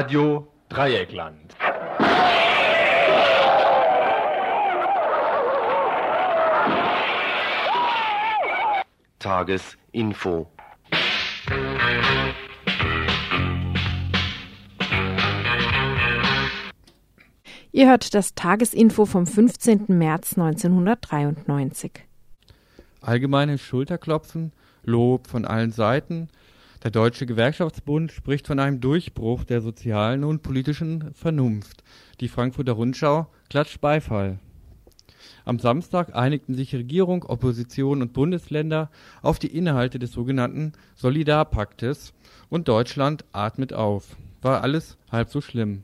Radio Dreieckland. Tagesinfo. Ihr hört das Tagesinfo vom 15. März 1993. Allgemeines Schulterklopfen, Lob von allen Seiten. Der Deutsche Gewerkschaftsbund spricht von einem Durchbruch der sozialen und politischen Vernunft. Die Frankfurter Rundschau klatscht Beifall. Am Samstag einigten sich Regierung, Opposition und Bundesländer auf die Inhalte des sogenannten Solidarpaktes und Deutschland atmet auf. War alles halb so schlimm.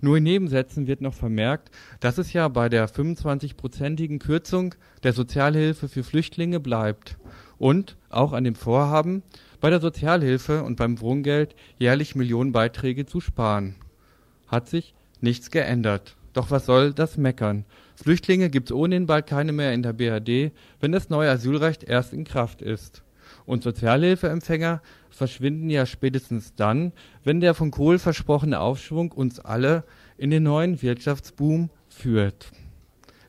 Nur in Nebensätzen wird noch vermerkt, dass es ja bei der 25-prozentigen Kürzung der Sozialhilfe für Flüchtlinge bleibt und auch an dem Vorhaben, bei der Sozialhilfe und beim Wohngeld jährlich Millionenbeiträge zu sparen. Hat sich nichts geändert. Doch was soll das meckern? Flüchtlinge gibt's ohnehin bald keine mehr in der BRD, wenn das neue Asylrecht erst in Kraft ist. Und Sozialhilfeempfänger verschwinden ja spätestens dann, wenn der von Kohl versprochene Aufschwung uns alle in den neuen Wirtschaftsboom führt.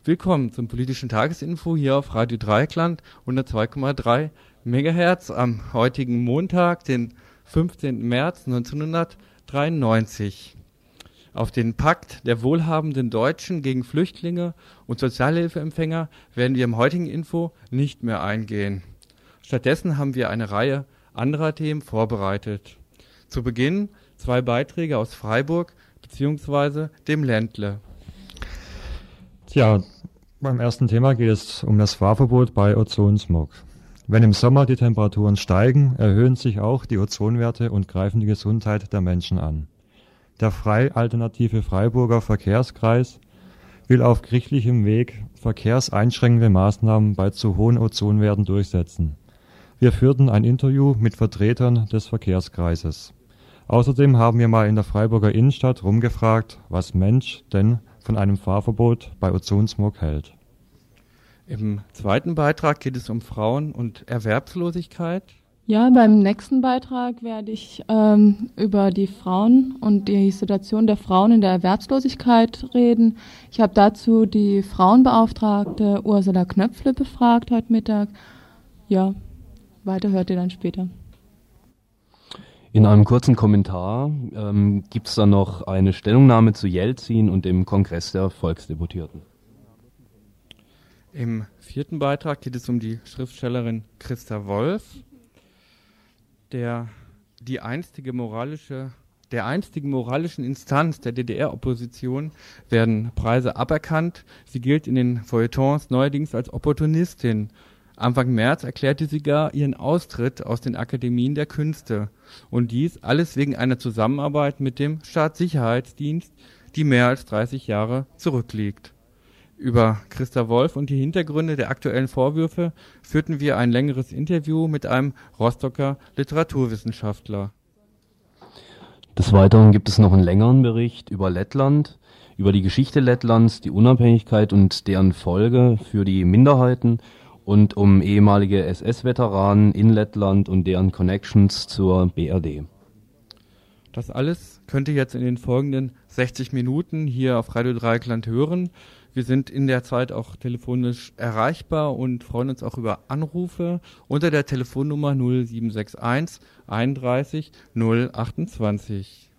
Willkommen zum politischen Tagesinfo hier auf Radio Dreieckland 102,3 Megahertz am heutigen Montag, den 15. März 1993. Auf den Pakt der wohlhabenden Deutschen gegen Flüchtlinge und Sozialhilfeempfänger werden wir im heutigen Info nicht mehr eingehen. Stattdessen haben wir eine Reihe anderer Themen vorbereitet. Zu Beginn zwei Beiträge aus Freiburg bzw. dem Ländle. Tja, beim ersten Thema geht es um das Fahrverbot bei Ozonsmog. Wenn im Sommer die Temperaturen steigen, erhöhen sich auch die Ozonwerte und greifen die Gesundheit der Menschen an. Der frei alternative Freiburger Verkehrskreis will auf gerichtlichem Weg verkehrseinschränkende Maßnahmen bei zu hohen Ozonwerten durchsetzen. Wir führten ein Interview mit Vertretern des Verkehrskreises. Außerdem haben wir mal in der Freiburger Innenstadt rumgefragt, was Mensch denn von einem Fahrverbot bei Ozonsmog hält. Im zweiten Beitrag geht es um Frauen und Erwerbslosigkeit. Ja, beim nächsten Beitrag werde ich ähm, über die Frauen und die Situation der Frauen in der Erwerbslosigkeit reden. Ich habe dazu die Frauenbeauftragte Ursula Knöpfle befragt heute Mittag. Ja, weiter hört ihr dann später. In einem kurzen Kommentar ähm, gibt es dann noch eine Stellungnahme zu Jelzin und dem Kongress der Volksdeputierten. Im vierten Beitrag geht es um die Schriftstellerin Christa Wolf, der die einstige moralische der einstigen moralischen Instanz der DDR-Opposition werden Preise aberkannt. Sie gilt in den Feuilletons neuerdings als Opportunistin. Anfang März erklärte sie gar ihren Austritt aus den Akademien der Künste. Und dies alles wegen einer Zusammenarbeit mit dem Staatssicherheitsdienst, die mehr als 30 Jahre zurückliegt. Über Christa Wolf und die Hintergründe der aktuellen Vorwürfe führten wir ein längeres Interview mit einem Rostocker Literaturwissenschaftler. Des Weiteren gibt es noch einen längeren Bericht über Lettland, über die Geschichte Lettlands, die Unabhängigkeit und deren Folge für die Minderheiten und um ehemalige SS-Veteranen in Lettland und deren Connections zur BRD. Das alles könnt ihr jetzt in den folgenden 60 Minuten hier auf Radio Dreieckland hören. Wir sind in der Zeit auch telefonisch erreichbar und freuen uns auch über Anrufe unter der Telefonnummer 0761 31 028.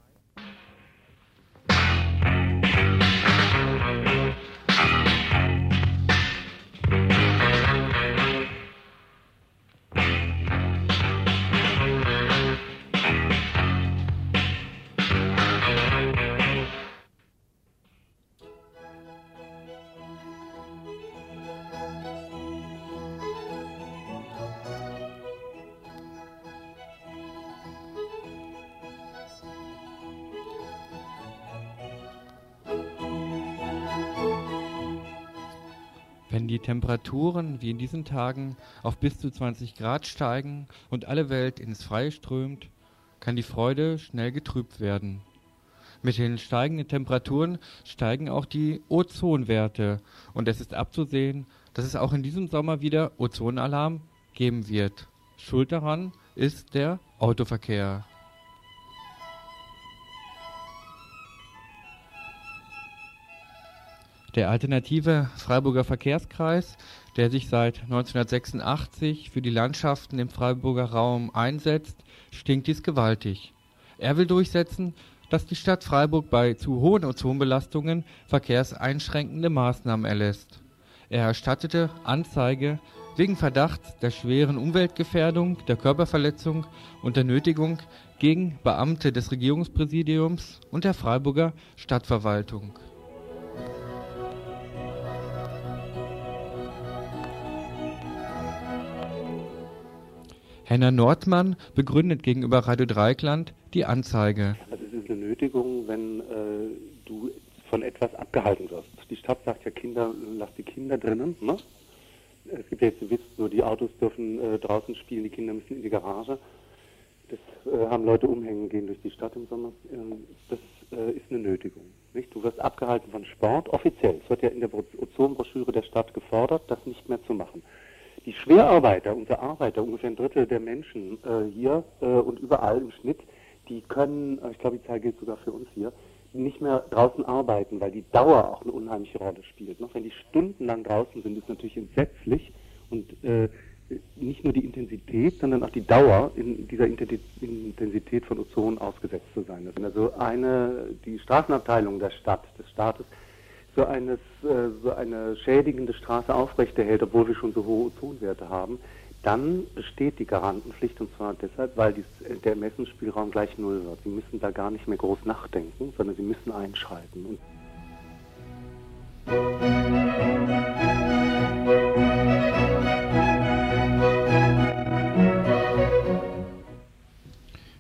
Temperaturen wie in diesen Tagen auf bis zu 20 Grad steigen und alle Welt ins Freie strömt, kann die Freude schnell getrübt werden. Mit den steigenden Temperaturen steigen auch die Ozonwerte und es ist abzusehen, dass es auch in diesem Sommer wieder Ozonalarm geben wird. Schuld daran ist der Autoverkehr. Der alternative Freiburger Verkehrskreis, der sich seit 1986 für die Landschaften im Freiburger Raum einsetzt, stinkt dies gewaltig. Er will durchsetzen, dass die Stadt Freiburg bei zu hohen Ozonbelastungen verkehrseinschränkende Maßnahmen erlässt. Er erstattete Anzeige wegen Verdachts der schweren Umweltgefährdung, der Körperverletzung und der Nötigung gegen Beamte des Regierungspräsidiums und der Freiburger Stadtverwaltung. Henna Nordmann begründet gegenüber Radio Dreikland die Anzeige. Also es ist eine Nötigung, wenn äh, du von etwas abgehalten wirst. Die Stadt sagt ja Kinder, lass die Kinder drinnen. Ne? Es gibt ja jetzt den Witz, so die Autos dürfen äh, draußen spielen, die Kinder müssen in die Garage. Das äh, haben Leute umhängen gehen durch die Stadt im Sommer. Ähm, das äh, ist eine Nötigung. Nicht? Du wirst abgehalten von Sport, offiziell. Es wird ja in der Ozonbroschüre der Stadt gefordert, das nicht mehr zu machen die Schwerarbeiter, unsere Arbeiter, ungefähr ein Drittel der Menschen äh, hier äh, und überall im Schnitt, die können, äh, ich glaube, die Zahl gilt sogar für uns hier, nicht mehr draußen arbeiten, weil die Dauer auch eine unheimliche Rolle spielt. Noch wenn die stundenlang draußen sind, ist natürlich entsetzlich und äh, nicht nur die Intensität, sondern auch die Dauer in dieser Intensität von Ozon ausgesetzt zu sein. Das sind also eine, die Straßenabteilung der Stadt, des Staates, so, eines, äh, so eine schädigende Straße aufrechterhält, obwohl wir schon so hohe Ozonwerte haben, dann besteht die Garantenpflicht und zwar deshalb, weil dies, der Ermessensspielraum gleich null wird. Sie müssen da gar nicht mehr groß nachdenken, sondern Sie müssen einschalten. Und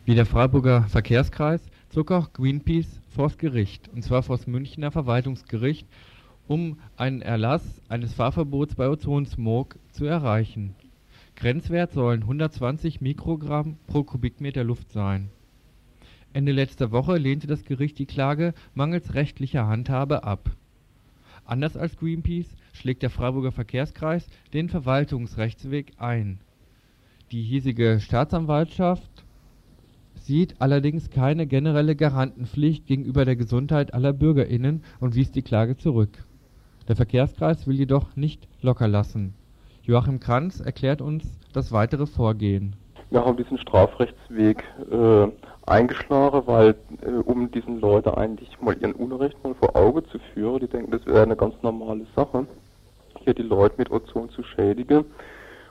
Wie der Freiburger Verkehrskreis zog auch Greenpeace vors Gericht, und zwar vors Münchner Verwaltungsgericht, um einen Erlass eines Fahrverbots bei Ozonsmog zu erreichen. Grenzwert sollen 120 Mikrogramm pro Kubikmeter Luft sein. Ende letzter Woche lehnte das Gericht die Klage mangels rechtlicher Handhabe ab. Anders als Greenpeace schlägt der Freiburger Verkehrskreis den Verwaltungsrechtsweg ein. Die hiesige Staatsanwaltschaft sieht allerdings keine generelle Garantenpflicht gegenüber der Gesundheit aller BürgerInnen und wies die Klage zurück. Der Verkehrskreis will jedoch nicht locker lassen. Joachim Kranz erklärt uns das weitere Vorgehen. Wir haben diesen Strafrechtsweg äh, eingeschlagen, weil äh, um diesen Leuten eigentlich mal ihren Unrecht mal vor Auge zu führen, die denken, das wäre eine ganz normale Sache, hier die Leute mit Ozon zu schädigen.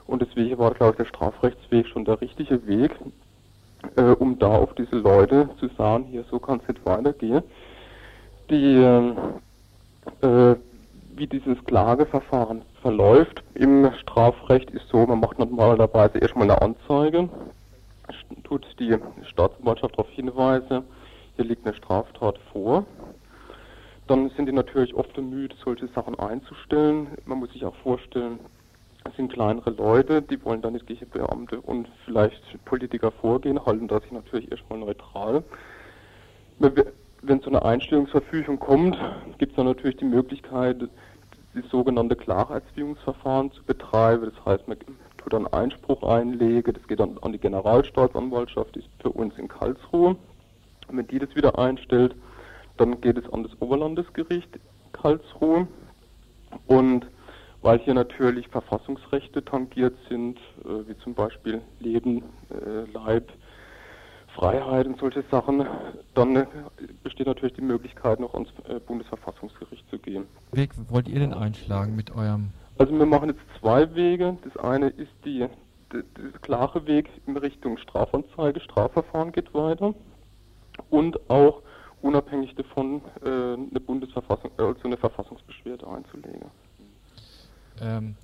Und deswegen war, glaube ich, der Strafrechtsweg schon der richtige Weg, äh, um da auf diese Leute zu sagen, hier so kann es nicht weitergehen. Die, ähm, äh, wie dieses Klageverfahren verläuft im Strafrecht ist so, man macht normalerweise erstmal eine Anzeige, tut die Staatsanwaltschaft darauf hinweisen, hier liegt eine Straftat vor. Dann sind die natürlich oft bemüht, solche Sachen einzustellen. Man muss sich auch vorstellen, das sind kleinere Leute, die wollen dann nicht gegen Beamte und vielleicht Politiker vorgehen, halten da sich natürlich erstmal neutral. Wenn so eine Einstellungsverfügung kommt, gibt es dann natürlich die Möglichkeit, die sogenannte Klarheitsziehungsverfahren zu betreiben. Das heißt, man tut dann Einspruch einlegen, das geht dann an die Generalstaatsanwaltschaft, die ist für uns in Karlsruhe. wenn die das wieder einstellt, dann geht es an das Oberlandesgericht Karlsruhe und weil hier natürlich Verfassungsrechte tangiert sind, äh, wie zum Beispiel Leben, äh, Leib, Freiheit und solche Sachen, dann äh, besteht natürlich die Möglichkeit, noch ans äh, Bundesverfassungsgericht zu gehen. Weg wollt ihr denn einschlagen mit eurem? Also wir machen jetzt zwei Wege. Das eine ist die, der, der klare Weg in Richtung Strafanzeige, Strafverfahren geht weiter und auch unabhängig davon äh, eine Bundesverfassung, also eine Verfassungsbeschwerde einzulegen. Ähm,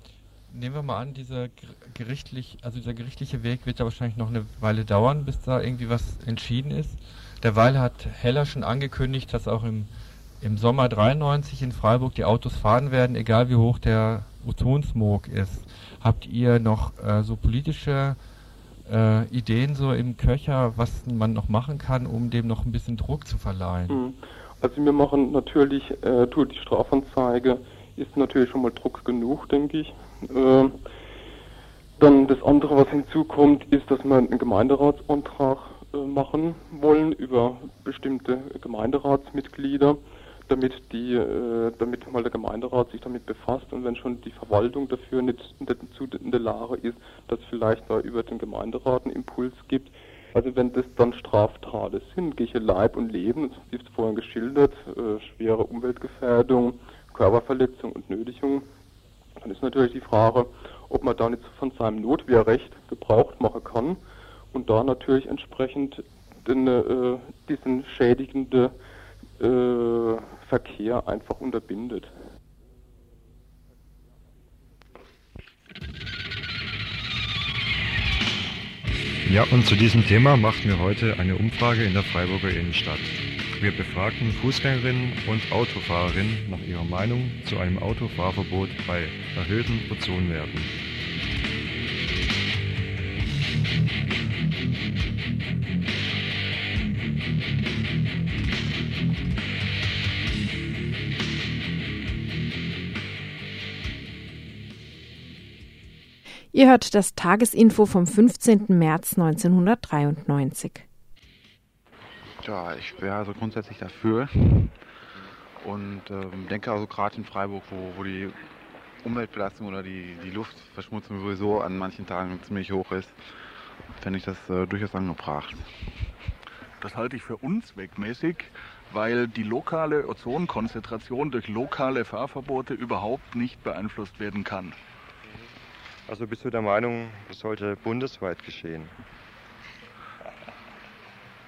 nehmen wir mal an, dieser gerichtlich, also dieser gerichtliche Weg wird ja wahrscheinlich noch eine Weile dauern, bis da irgendwie was entschieden ist. Derweil hat Heller schon angekündigt, dass auch im, im Sommer 93 in Freiburg die Autos fahren werden, egal wie hoch der Ozonsmog ist. Habt ihr noch äh, so politische äh, Ideen so im Köcher, was man noch machen kann, um dem noch ein bisschen Druck zu verleihen? Hm. Also wir machen natürlich, äh, tut die Strafanzeige ist natürlich schon mal Druck genug, denke ich. Äh, dann das andere, was hinzukommt, ist, dass wir einen Gemeinderatsantrag äh, machen wollen über bestimmte Gemeinderatsmitglieder, damit die, äh, damit mal der Gemeinderat sich damit befasst und wenn schon die Verwaltung dafür nicht, nicht in der Lage ist, dass vielleicht da über den Gemeinderat einen Impuls gibt. Also wenn das dann Straftaten sind, gegen Leib und Leben, wie es vorhin geschildert, äh, schwere Umweltgefährdung, Körperverletzung und Nötigung, dann ist natürlich die Frage, ob man da nicht von seinem Notwehrrecht Gebrauch machen kann und da natürlich entsprechend den, äh, diesen schädigenden äh, Verkehr einfach unterbindet. Ja, und zu diesem Thema machten wir heute eine Umfrage in der Freiburger Innenstadt. Wir befragten Fußgängerinnen und Autofahrerinnen nach ihrer Meinung zu einem Autofahrverbot bei erhöhten Ozonwerten. Ihr hört das Tagesinfo vom 15. März 1993. Ja, ich wäre also grundsätzlich dafür und ähm, denke also gerade in Freiburg, wo, wo die Umweltbelastung oder die, die Luftverschmutzung sowieso an manchen Tagen ziemlich hoch ist, fände ich das äh, durchaus angebracht. Das halte ich für unzweckmäßig, weil die lokale Ozonkonzentration durch lokale Fahrverbote überhaupt nicht beeinflusst werden kann. Also bist du der Meinung, das sollte bundesweit geschehen?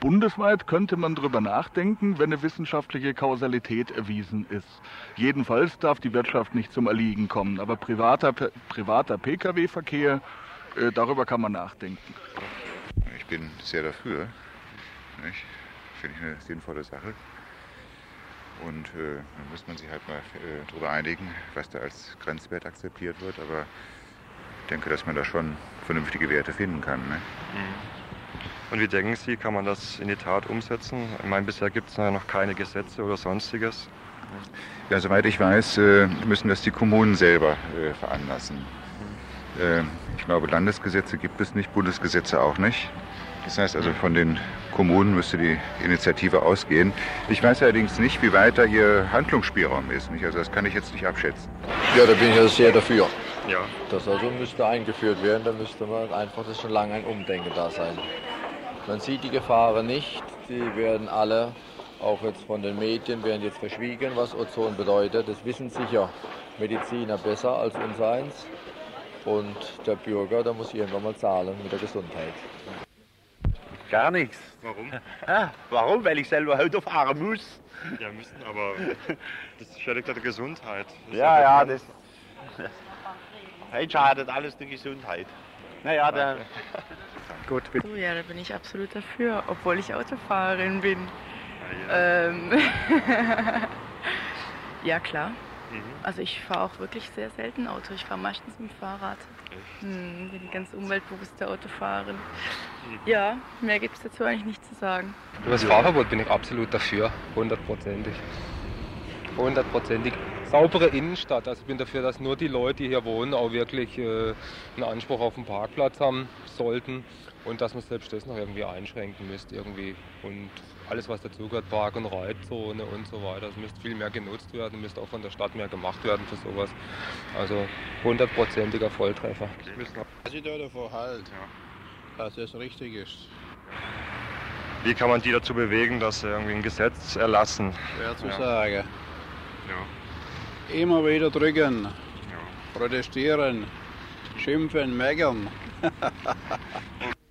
Bundesweit könnte man darüber nachdenken, wenn eine wissenschaftliche Kausalität erwiesen ist. Jedenfalls darf die Wirtschaft nicht zum Erliegen kommen, aber privater, privater Pkw-Verkehr, äh, darüber kann man nachdenken. Ich bin sehr dafür. Finde ich eine sinnvolle Sache. Und äh, dann muss man sich halt mal äh, darüber einigen, was da als Grenzwert akzeptiert wird. Aber ich denke, dass man da schon vernünftige Werte finden kann. Ne? Mhm. Und wie denken Sie, kann man das in die Tat umsetzen? Ich meine, bisher gibt es ja noch keine Gesetze oder sonstiges. Ja, soweit ich weiß, äh, müssen das die Kommunen selber äh, veranlassen. Mhm. Ich glaube, Landesgesetze gibt es nicht, Bundesgesetze auch nicht. Das heißt also, von den Kommunen müsste die Initiative ausgehen. Ich weiß allerdings nicht, wie weit da ihr Handlungsspielraum ist. Also das kann ich jetzt nicht abschätzen. Ja, da bin ich ja sehr dafür. Ja. Das also müsste eingeführt werden, da müsste man einfach, das schon lange ein Umdenken da sein. Man sieht die Gefahren nicht, die werden alle, auch jetzt von den Medien, werden jetzt verschwiegen, was Ozon bedeutet. Das wissen sicher Mediziner besser als uns eins. Und der Bürger, der muss irgendwann mal zahlen mit der Gesundheit. Gar nichts. Warum? Ah, warum? Weil ich selber Auto fahren muss. Ja, müssen, aber das schädigt ja die Gesundheit. Das ja, ja, das, das schadet alles die Gesundheit. Naja, der. Gut, bitte. Oh ja, da bin ich absolut dafür, obwohl ich Autofahrerin bin. Ja, ja. Ähm ja klar. Mhm. Also ich fahre auch wirklich sehr selten Auto. Ich fahre meistens mit dem Fahrrad. Hm, bin ganz umweltbewusste Autofahrerin. Mhm. Ja, mehr gibt es dazu eigentlich nicht zu sagen. Über das Fahrverbot bin ich absolut dafür, hundertprozentig. Hundertprozentig. Saubere Innenstadt. Also ich bin dafür, dass nur die Leute, die hier wohnen, auch wirklich äh, einen Anspruch auf einen Parkplatz haben sollten und dass man selbst das noch irgendwie einschränken müsste irgendwie. Und alles, was dazugehört, Park- und Reitzone und so weiter, das müsste viel mehr genutzt werden, müsste auch von der Stadt mehr gemacht werden für sowas. Also hundertprozentiger Volltreffer. Was ich da davon halte, dass das richtig ist. Wie kann man die dazu bewegen, dass sie irgendwie ein Gesetz erlassen? Schwer zu Ja. sagen. Ja. Immer wieder drücken, protestieren, schimpfen, meckern.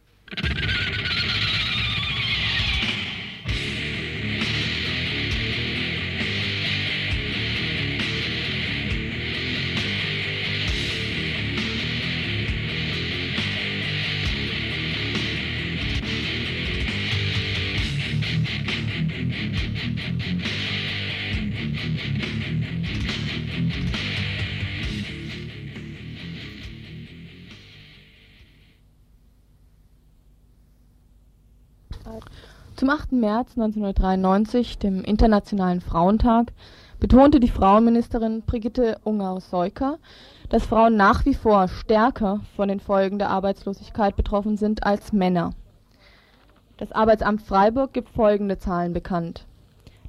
8. März 1993, dem Internationalen Frauentag, betonte die Frauenministerin Brigitte Unger-Seuker, dass Frauen nach wie vor stärker von den Folgen der Arbeitslosigkeit betroffen sind als Männer. Das Arbeitsamt Freiburg gibt folgende Zahlen bekannt.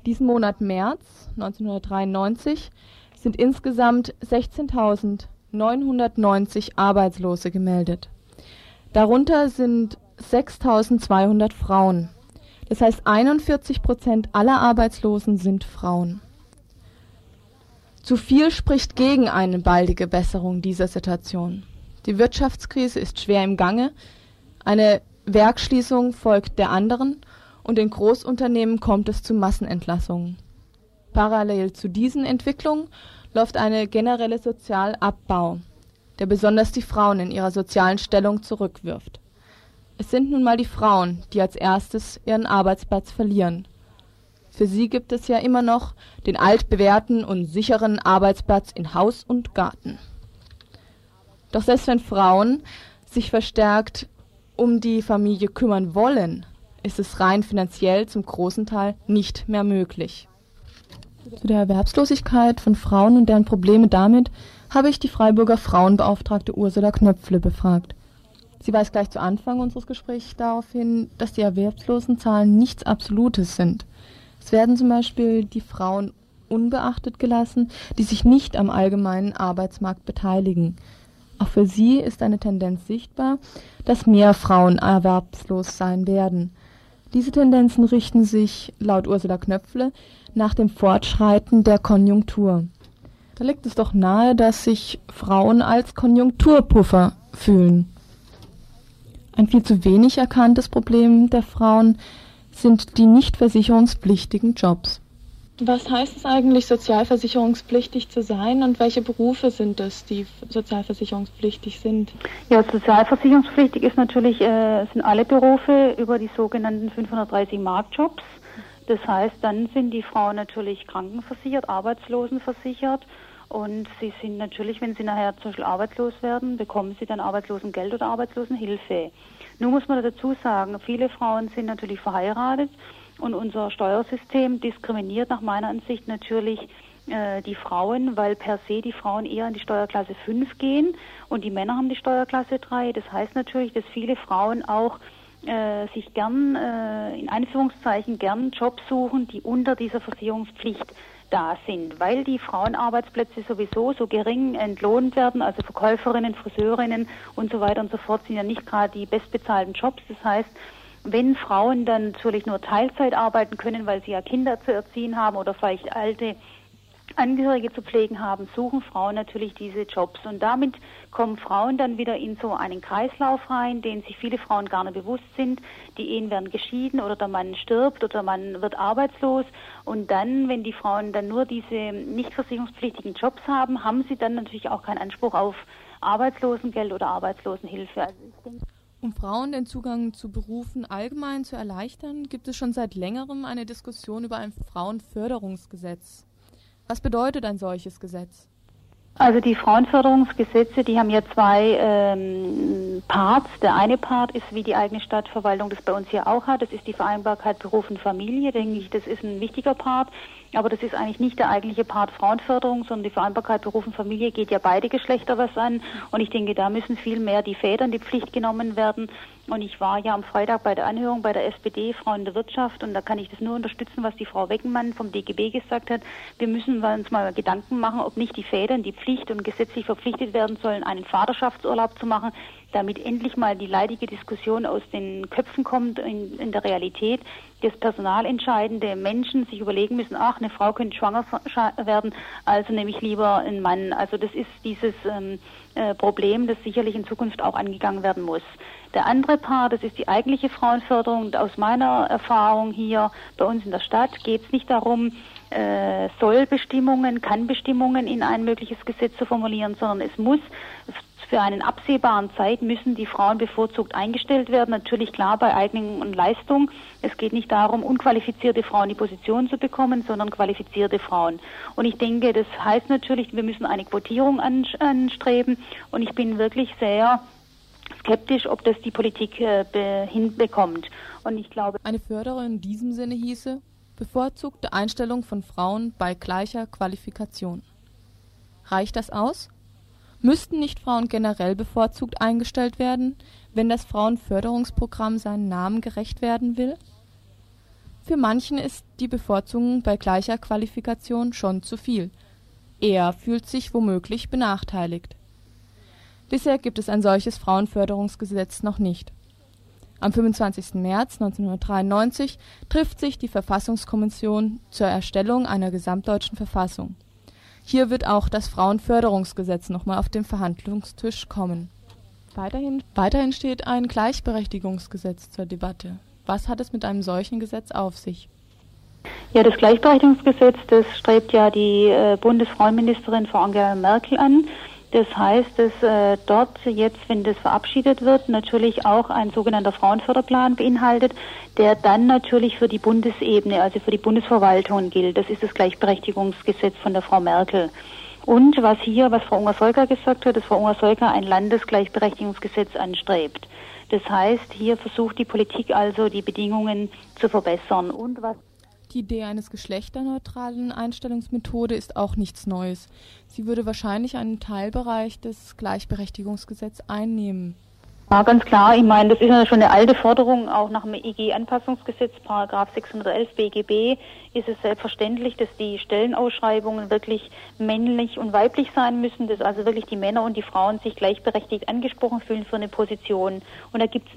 Diesen Monat März 1993 sind insgesamt 16.990 Arbeitslose gemeldet. Darunter sind 6.200 Frauen. Das heißt, 41 Prozent aller Arbeitslosen sind Frauen. Zu viel spricht gegen eine baldige Besserung dieser Situation. Die Wirtschaftskrise ist schwer im Gange, eine Werkschließung folgt der anderen und in Großunternehmen kommt es zu Massenentlassungen. Parallel zu diesen Entwicklungen läuft eine generelle Sozialabbau, der besonders die Frauen in ihrer sozialen Stellung zurückwirft. Es sind nun mal die Frauen, die als erstes ihren Arbeitsplatz verlieren. Für sie gibt es ja immer noch den altbewährten und sicheren Arbeitsplatz in Haus und Garten. Doch selbst wenn Frauen sich verstärkt um die Familie kümmern wollen, ist es rein finanziell zum großen Teil nicht mehr möglich. Zu der Erwerbslosigkeit von Frauen und deren Probleme damit habe ich die Freiburger Frauenbeauftragte Ursula Knöpfle befragt. Sie weist gleich zu Anfang unseres Gesprächs darauf hin, dass die Erwerbslosenzahlen nichts Absolutes sind. Es werden zum Beispiel die Frauen unbeachtet gelassen, die sich nicht am allgemeinen Arbeitsmarkt beteiligen. Auch für sie ist eine Tendenz sichtbar, dass mehr Frauen erwerbslos sein werden. Diese Tendenzen richten sich, laut Ursula Knöpfle, nach dem Fortschreiten der Konjunktur. Da liegt es doch nahe, dass sich Frauen als Konjunkturpuffer fühlen. Ein viel zu wenig erkanntes Problem der Frauen sind die nicht versicherungspflichtigen Jobs. Was heißt es eigentlich, sozialversicherungspflichtig zu sein und welche Berufe sind es, die sozialversicherungspflichtig sind? Ja, sozialversicherungspflichtig ist natürlich, äh, sind alle Berufe über die sogenannten 530 Marktjobs. Das heißt, dann sind die Frauen natürlich krankenversichert, arbeitslosenversichert und sie sind natürlich, wenn sie nachher zum Beispiel arbeitslos werden, bekommen sie dann Arbeitslosengeld oder Arbeitslosenhilfe. Nun muss man dazu sagen, viele Frauen sind natürlich verheiratet und unser Steuersystem diskriminiert nach meiner Ansicht natürlich äh, die Frauen, weil per se die Frauen eher in die Steuerklasse 5 gehen und die Männer haben die Steuerklasse 3. Das heißt natürlich, dass viele Frauen auch äh, sich gern, äh, in Anführungszeichen, gern Jobs suchen, die unter dieser Versicherungspflicht da sind, weil die Frauenarbeitsplätze sowieso so gering entlohnt werden, also Verkäuferinnen, Friseurinnen und so weiter und so fort sind ja nicht gerade die bestbezahlten Jobs. Das heißt, wenn Frauen dann natürlich nur Teilzeit arbeiten können, weil sie ja Kinder zu erziehen haben oder vielleicht alte Angehörige zu pflegen haben, suchen Frauen natürlich diese Jobs. Und damit kommen Frauen dann wieder in so einen Kreislauf rein, den sich viele Frauen gar nicht bewusst sind. Die Ehen werden geschieden oder der Mann stirbt oder man wird arbeitslos. Und dann, wenn die Frauen dann nur diese nicht versicherungspflichtigen Jobs haben, haben sie dann natürlich auch keinen Anspruch auf Arbeitslosengeld oder Arbeitslosenhilfe. Also um Frauen den Zugang zu Berufen allgemein zu erleichtern, gibt es schon seit längerem eine Diskussion über ein Frauenförderungsgesetz. Was bedeutet ein solches Gesetz? Also die Frauenförderungsgesetze, die haben ja zwei ähm, Parts. Der eine Part ist, wie die eigene Stadtverwaltung das bei uns hier auch hat. Das ist die Vereinbarkeit Beruf und Familie. Denke ich, das ist ein wichtiger Part. Aber das ist eigentlich nicht der eigentliche Part Frauenförderung, sondern die Vereinbarkeit Beruf und Familie geht ja beide Geschlechter was an. Und ich denke, da müssen viel mehr die Väter in die Pflicht genommen werden. Und ich war ja am Freitag bei der Anhörung bei der SPD Frauen der Wirtschaft und da kann ich das nur unterstützen, was die Frau Weckenmann vom DGB gesagt hat. Wir müssen uns mal Gedanken machen, ob nicht die Väter in die Pflicht und gesetzlich verpflichtet werden sollen, einen Vaterschaftsurlaub zu machen, damit endlich mal die leidige Diskussion aus den Köpfen kommt in, in der Realität, dass personalentscheidende Menschen sich überlegen müssen, ach, eine Frau könnte schwanger werden, also nehme ich lieber einen Mann. Also das ist dieses ähm, äh, Problem, das sicherlich in Zukunft auch angegangen werden muss. Der andere Part, das ist die eigentliche Frauenförderung. Und aus meiner Erfahrung hier bei uns in der Stadt geht es nicht darum, äh, Sollbestimmungen, Kannbestimmungen in ein mögliches Gesetz zu formulieren, sondern es muss für einen absehbaren Zeit müssen die Frauen bevorzugt eingestellt werden. Natürlich klar bei Eignung und Leistung. Es geht nicht darum, unqualifizierte Frauen die Position zu bekommen, sondern qualifizierte Frauen. Und ich denke, das heißt natürlich, wir müssen eine Quotierung anstreben. Und ich bin wirklich sehr skeptisch, ob das die Politik äh, hinbekommt. Und ich glaube, eine Förderung in diesem Sinne hieße bevorzugte Einstellung von Frauen bei gleicher Qualifikation. Reicht das aus? Müssten nicht Frauen generell bevorzugt eingestellt werden, wenn das Frauenförderungsprogramm seinen Namen gerecht werden will? Für manchen ist die Bevorzugung bei gleicher Qualifikation schon zu viel. Er fühlt sich womöglich benachteiligt. Bisher gibt es ein solches Frauenförderungsgesetz noch nicht. Am 25. März 1993 trifft sich die Verfassungskommission zur Erstellung einer gesamtdeutschen Verfassung. Hier wird auch das Frauenförderungsgesetz nochmal auf den Verhandlungstisch kommen. Weiterhin, weiterhin steht ein Gleichberechtigungsgesetz zur Debatte. Was hat es mit einem solchen Gesetz auf sich? Ja, das Gleichberechtigungsgesetz, das strebt ja die äh, Bundesfrauenministerin Frau Angela Merkel an. Das heißt, dass äh, dort jetzt, wenn das verabschiedet wird, natürlich auch ein sogenannter Frauenförderplan beinhaltet, der dann natürlich für die Bundesebene, also für die Bundesverwaltung gilt. Das ist das Gleichberechtigungsgesetz von der Frau Merkel. Und was hier, was Frau Unger-Solka gesagt hat, dass Frau Unger-Solka ein Landesgleichberechtigungsgesetz anstrebt. Das heißt, hier versucht die Politik also, die Bedingungen zu verbessern. Und was die Idee eines geschlechterneutralen Einstellungsmethode ist auch nichts Neues. Sie würde wahrscheinlich einen Teilbereich des Gleichberechtigungsgesetzes einnehmen. Ja, ganz klar. Ich meine, das ist ja schon eine alte Forderung. Auch nach dem EG-Anpassungsgesetz, Paragraph 611 BGB, ist es selbstverständlich, dass die Stellenausschreibungen wirklich männlich und weiblich sein müssen, dass also wirklich die Männer und die Frauen sich gleichberechtigt angesprochen fühlen für eine Position. Und da gibt es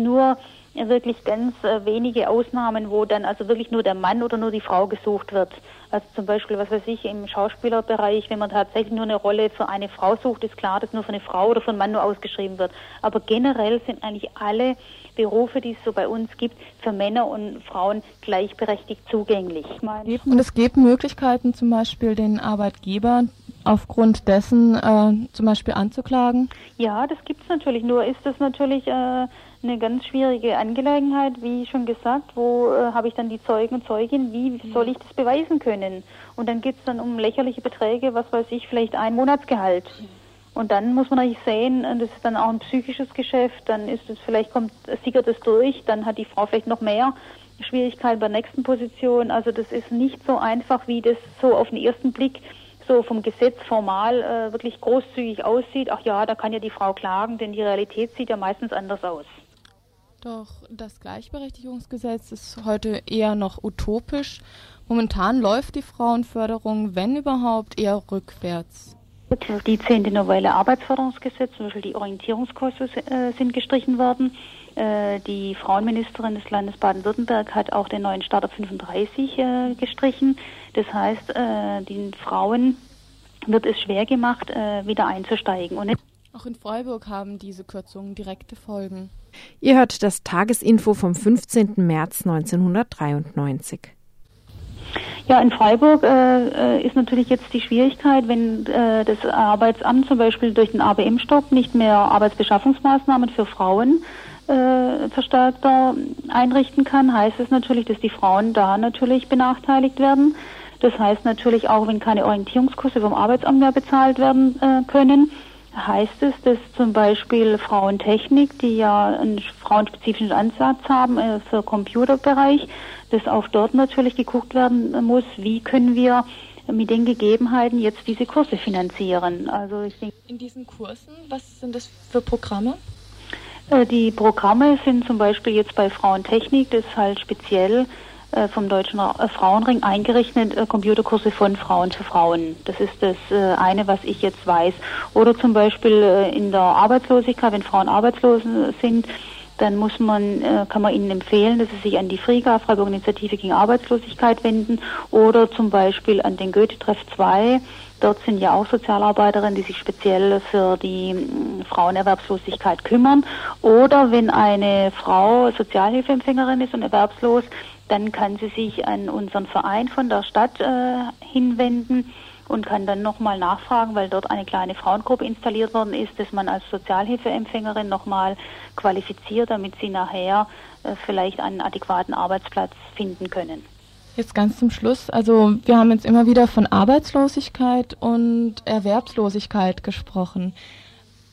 nur wirklich ganz äh, wenige Ausnahmen, wo dann also wirklich nur der Mann oder nur die Frau gesucht wird. Also zum Beispiel, was weiß ich, im Schauspielerbereich, wenn man tatsächlich nur eine Rolle für eine Frau sucht, ist klar, dass nur für eine Frau oder für einen Mann nur ausgeschrieben wird. Aber generell sind eigentlich alle Berufe, die es so bei uns gibt, für Männer und Frauen gleichberechtigt zugänglich. Und es gibt Möglichkeiten, zum Beispiel den Arbeitgeber aufgrund dessen äh, zum Beispiel anzuklagen? Ja, das gibt es natürlich. Nur ist es natürlich äh, eine ganz schwierige Angelegenheit, wie schon gesagt, wo äh, habe ich dann die Zeugen und Zeuginnen, wie soll ich das beweisen können? Und dann geht es dann um lächerliche Beträge, was weiß ich, vielleicht ein Monatsgehalt. Und dann muss man natürlich sehen, das ist dann auch ein psychisches Geschäft, dann ist es, vielleicht kommt, sickert es durch, dann hat die Frau vielleicht noch mehr Schwierigkeiten bei der nächsten Position. Also das ist nicht so einfach, wie das so auf den ersten Blick so vom Gesetz formal äh, wirklich großzügig aussieht. Ach ja, da kann ja die Frau klagen, denn die Realität sieht ja meistens anders aus. Doch das Gleichberechtigungsgesetz ist heute eher noch utopisch. Momentan läuft die Frauenförderung, wenn überhaupt, eher rückwärts. Die zehnte Novelle Arbeitsförderungsgesetz, zum Beispiel die Orientierungskurse äh, sind gestrichen worden. Äh, die Frauenministerin des Landes Baden-Württemberg hat auch den neuen Starter 35 äh, gestrichen. Das heißt, den Frauen wird es schwer gemacht, wieder einzusteigen. Und auch in Freiburg haben diese Kürzungen direkte Folgen. Ihr hört das Tagesinfo vom 15. März 1993. Ja, in Freiburg äh, äh, ist natürlich jetzt die Schwierigkeit, wenn äh, das Arbeitsamt zum Beispiel durch den ABM-Stopp nicht mehr Arbeitsbeschaffungsmaßnahmen für Frauen äh, verstärkter einrichten kann, heißt es natürlich, dass die Frauen da natürlich benachteiligt werden. Das heißt natürlich auch, wenn keine Orientierungskurse vom Arbeitsamt mehr bezahlt werden äh, können, heißt es, dass zum Beispiel Frauentechnik, die ja einen frauenspezifischen Ansatz haben äh, für Computerbereich, dass auch dort natürlich geguckt werden muss, wie können wir mit den Gegebenheiten jetzt diese Kurse finanzieren. Also ich denke, in diesen Kursen, was sind das für Programme? Äh, die Programme sind zum Beispiel jetzt bei Frauentechnik, das ist halt speziell vom Deutschen äh, Frauenring eingerichtet, äh, Computerkurse von Frauen für Frauen. Das ist das eine, was ich jetzt weiß. Oder zum Beispiel in der Arbeitslosigkeit, wenn Frauen arbeitslos sind, dann muss man, kann man ihnen empfehlen, dass sie sich an die FRIGA, Freiburg Initiative gegen Arbeitslosigkeit wenden oder zum Beispiel an den Goethe-Treff 2. Dort sind ja auch Sozialarbeiterinnen, die sich speziell für die mm, Frauenerwerbslosigkeit kümmern. Oder wenn eine Frau Sozialhilfeempfängerin ist und erwerbslos, dann kann sie sich an unseren Verein von der Stadt äh, hinwenden und kann dann nochmal nachfragen, weil dort eine kleine Frauengruppe installiert worden ist, dass man als Sozialhilfeempfängerin nochmal qualifiziert, damit sie nachher äh, vielleicht einen adäquaten Arbeitsplatz finden können. Jetzt ganz zum Schluss. Also wir haben jetzt immer wieder von Arbeitslosigkeit und Erwerbslosigkeit gesprochen.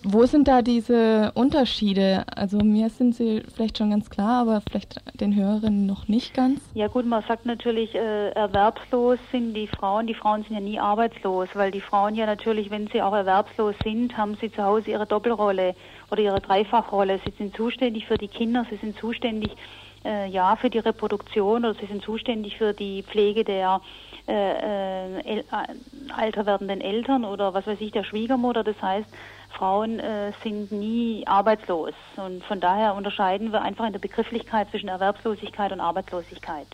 Wo sind da diese Unterschiede? Also mir sind sie vielleicht schon ganz klar, aber vielleicht den Hörerinnen noch nicht ganz. Ja gut, man sagt natürlich, äh, erwerbslos sind die Frauen. Die Frauen sind ja nie arbeitslos, weil die Frauen ja natürlich, wenn sie auch erwerbslos sind, haben sie zu Hause ihre Doppelrolle oder ihre Dreifachrolle. Sie sind zuständig für die Kinder, sie sind zuständig äh, ja für die Reproduktion oder sie sind zuständig für die Pflege der äh, äh, äh, alter werdenden Eltern oder was weiß ich, der Schwiegermutter. Das heißt, Frauen äh, sind nie arbeitslos. Und von daher unterscheiden wir einfach in der Begrifflichkeit zwischen Erwerbslosigkeit und Arbeitslosigkeit.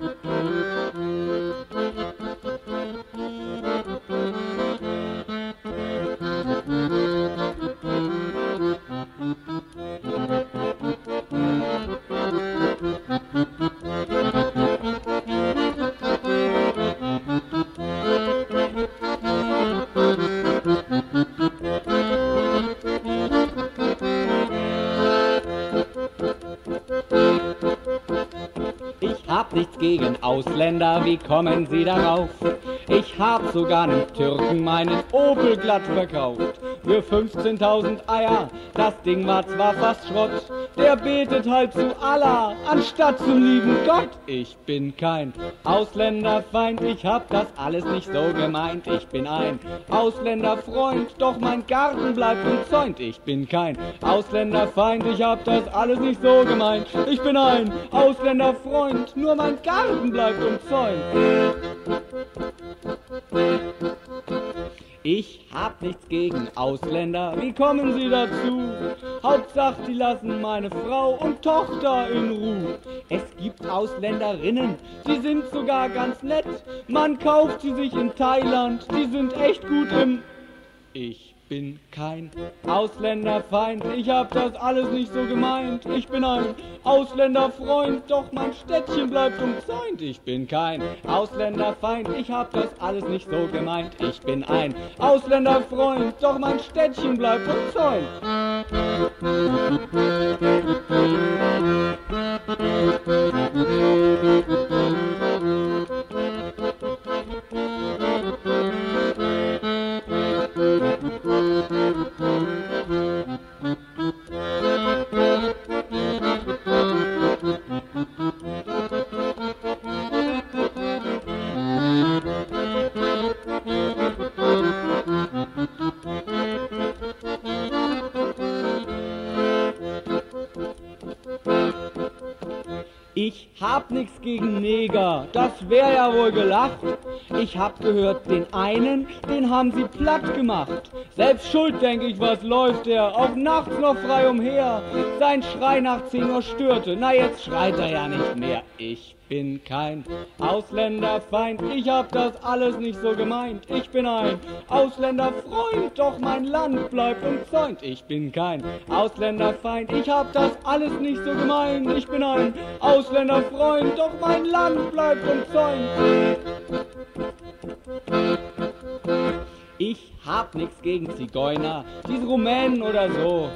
Ich hab nichts gegen Ausländer, wie kommen Sie darauf? Ich hab sogar nem Türken meinen Opel glatt verkauft. Für 15.000 Eier, das Ding war zwar fast Schrott. Der betet halt zu Allah, anstatt zum lieben Gott. Ich bin kein Ausländerfeind, ich hab das alles nicht so gemeint. Ich bin ein Ausländerfreund, doch mein Garten bleibt umzäunt. Ich bin kein Ausländerfeind, ich hab das alles nicht so gemeint. Ich bin ein Ausländerfreund, nur mein Garten bleibt umzäunt. Ich hab nichts gegen Ausländer, wie kommen Sie dazu? Hauptsache, die lassen meine Frau und Tochter in Ruhe. Es gibt Ausländerinnen, die sind sogar ganz nett. Man kauft sie sich in Thailand, die sind echt gut im... Ich bin kein Ausländerfeind, ich hab das alles nicht so gemeint. Ich bin ein Ausländerfreund, doch mein Städtchen bleibt umzäunt. Ich bin kein Ausländerfeind, ich hab das alles nicht so gemeint. Ich bin ein Ausländerfreund, doch mein Städtchen bleibt umzäunt. Ich hab nix gegen Neger, das wär ja wohl gelacht. Ich hab gehört, den einen, den haben sie platt gemacht. Selbst schuld, denk ich, was läuft der, auch nachts noch frei umher. Sein Schrei nach 10 Uhr störte, na jetzt schreit er ja nicht mehr. Ich bin kein Ausländerfeind, ich hab das alles nicht so gemeint. Ich bin ein Ausländerfreund, doch mein Land bleibt umzäunt. Ich bin kein Ausländerfeind, ich hab das alles nicht so gemeint. Ich bin ein Ausländerfreund, doch mein Land bleibt umzäunt. Ich hab nix gegen Zigeuner, diese Rumänen oder so.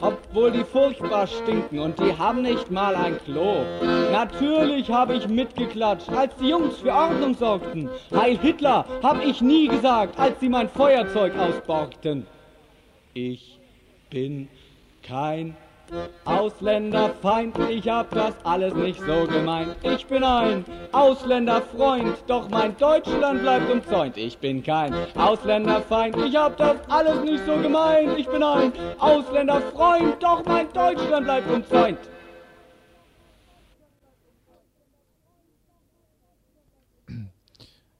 Obwohl die furchtbar stinken und die haben nicht mal ein Klo. Natürlich hab ich mitgeklatscht, als die Jungs für Ordnung sorgten. Heil Hitler hab ich nie gesagt, als sie mein Feuerzeug ausborgten. Ich bin kein Ausländerfeind, ich hab das alles nicht so gemeint. Ich bin ein Ausländerfreund, doch mein Deutschland bleibt umzäunt. Ich bin kein Ausländerfeind, ich hab das alles nicht so gemeint. Ich bin ein Ausländerfreund, doch mein Deutschland bleibt umzäunt.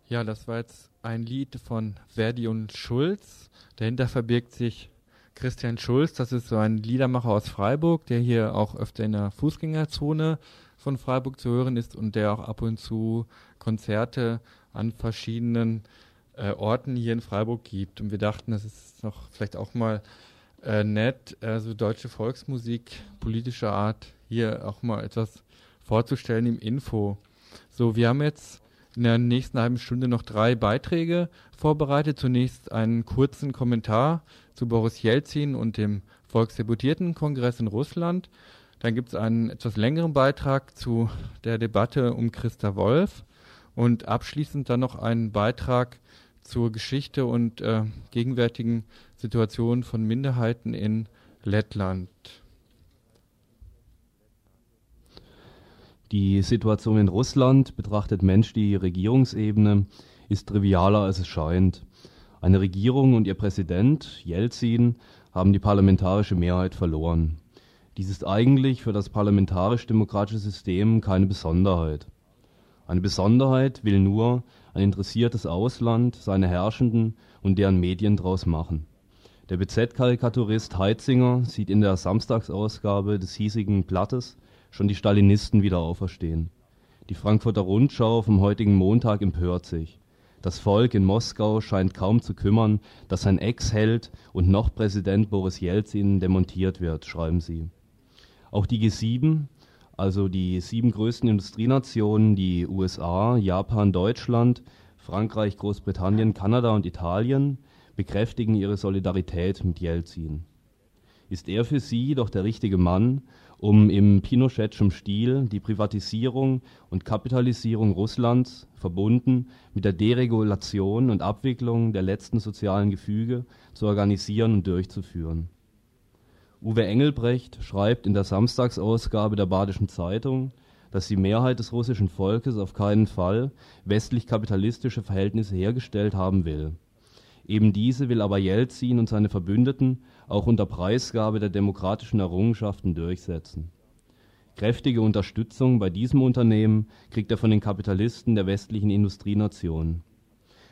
Ja, das war jetzt ein Lied von Verdi und Schulz. Dahinter verbirgt sich Christian Schulz. Das ist so ein Liedermacher aus Freiburg, der hier auch öfter in der Fußgängerzone von Freiburg zu hören ist und der auch ab und zu Konzerte an verschiedenen äh, Orten hier in Freiburg gibt. Und wir dachten, das ist noch vielleicht auch mal äh, nett, also deutsche Volksmusik politischer Art hier auch mal etwas vorzustellen im Info. So, wir haben jetzt in der nächsten halben Stunde noch drei Beiträge vorbereitet. Zunächst einen kurzen Kommentar zu Boris Jelzin und dem Volksdeputiertenkongress in Russland. Dann gibt es einen etwas längeren Beitrag zu der Debatte um Christa Wolf und abschließend dann noch einen Beitrag zur Geschichte und äh, gegenwärtigen Situation von Minderheiten in Lettland. Die Situation in Russland, betrachtet Mensch die Regierungsebene, ist trivialer als es scheint. Eine Regierung und ihr Präsident, Jelzin, haben die parlamentarische Mehrheit verloren. Dies ist eigentlich für das parlamentarisch-demokratische System keine Besonderheit. Eine Besonderheit will nur ein interessiertes Ausland seine Herrschenden und deren Medien draus machen. Der BZ-Karikaturist Heitzinger sieht in der Samstagsausgabe des hiesigen Blattes schon die Stalinisten wieder auferstehen. Die Frankfurter Rundschau vom heutigen Montag empört sich. Das Volk in Moskau scheint kaum zu kümmern, dass sein Ex-Held und noch Präsident Boris Jelzin demontiert wird, schreiben sie. Auch die G7, also die sieben größten Industrienationen, die USA, Japan, Deutschland, Frankreich, Großbritannien, Kanada und Italien, bekräftigen ihre Solidarität mit Jelzin. Ist er für sie doch der richtige Mann, um im Pinochetschen Stil die Privatisierung und Kapitalisierung Russlands, verbunden mit der Deregulation und Abwicklung der letzten sozialen Gefüge, zu organisieren und durchzuführen. Uwe Engelbrecht schreibt in der Samstagsausgabe der Badischen Zeitung, dass die Mehrheit des russischen Volkes auf keinen Fall westlich-kapitalistische Verhältnisse hergestellt haben will. Eben diese will aber Jelzin und seine Verbündeten auch unter Preisgabe der demokratischen Errungenschaften durchsetzen. Kräftige Unterstützung bei diesem Unternehmen kriegt er von den Kapitalisten der westlichen Industrienationen,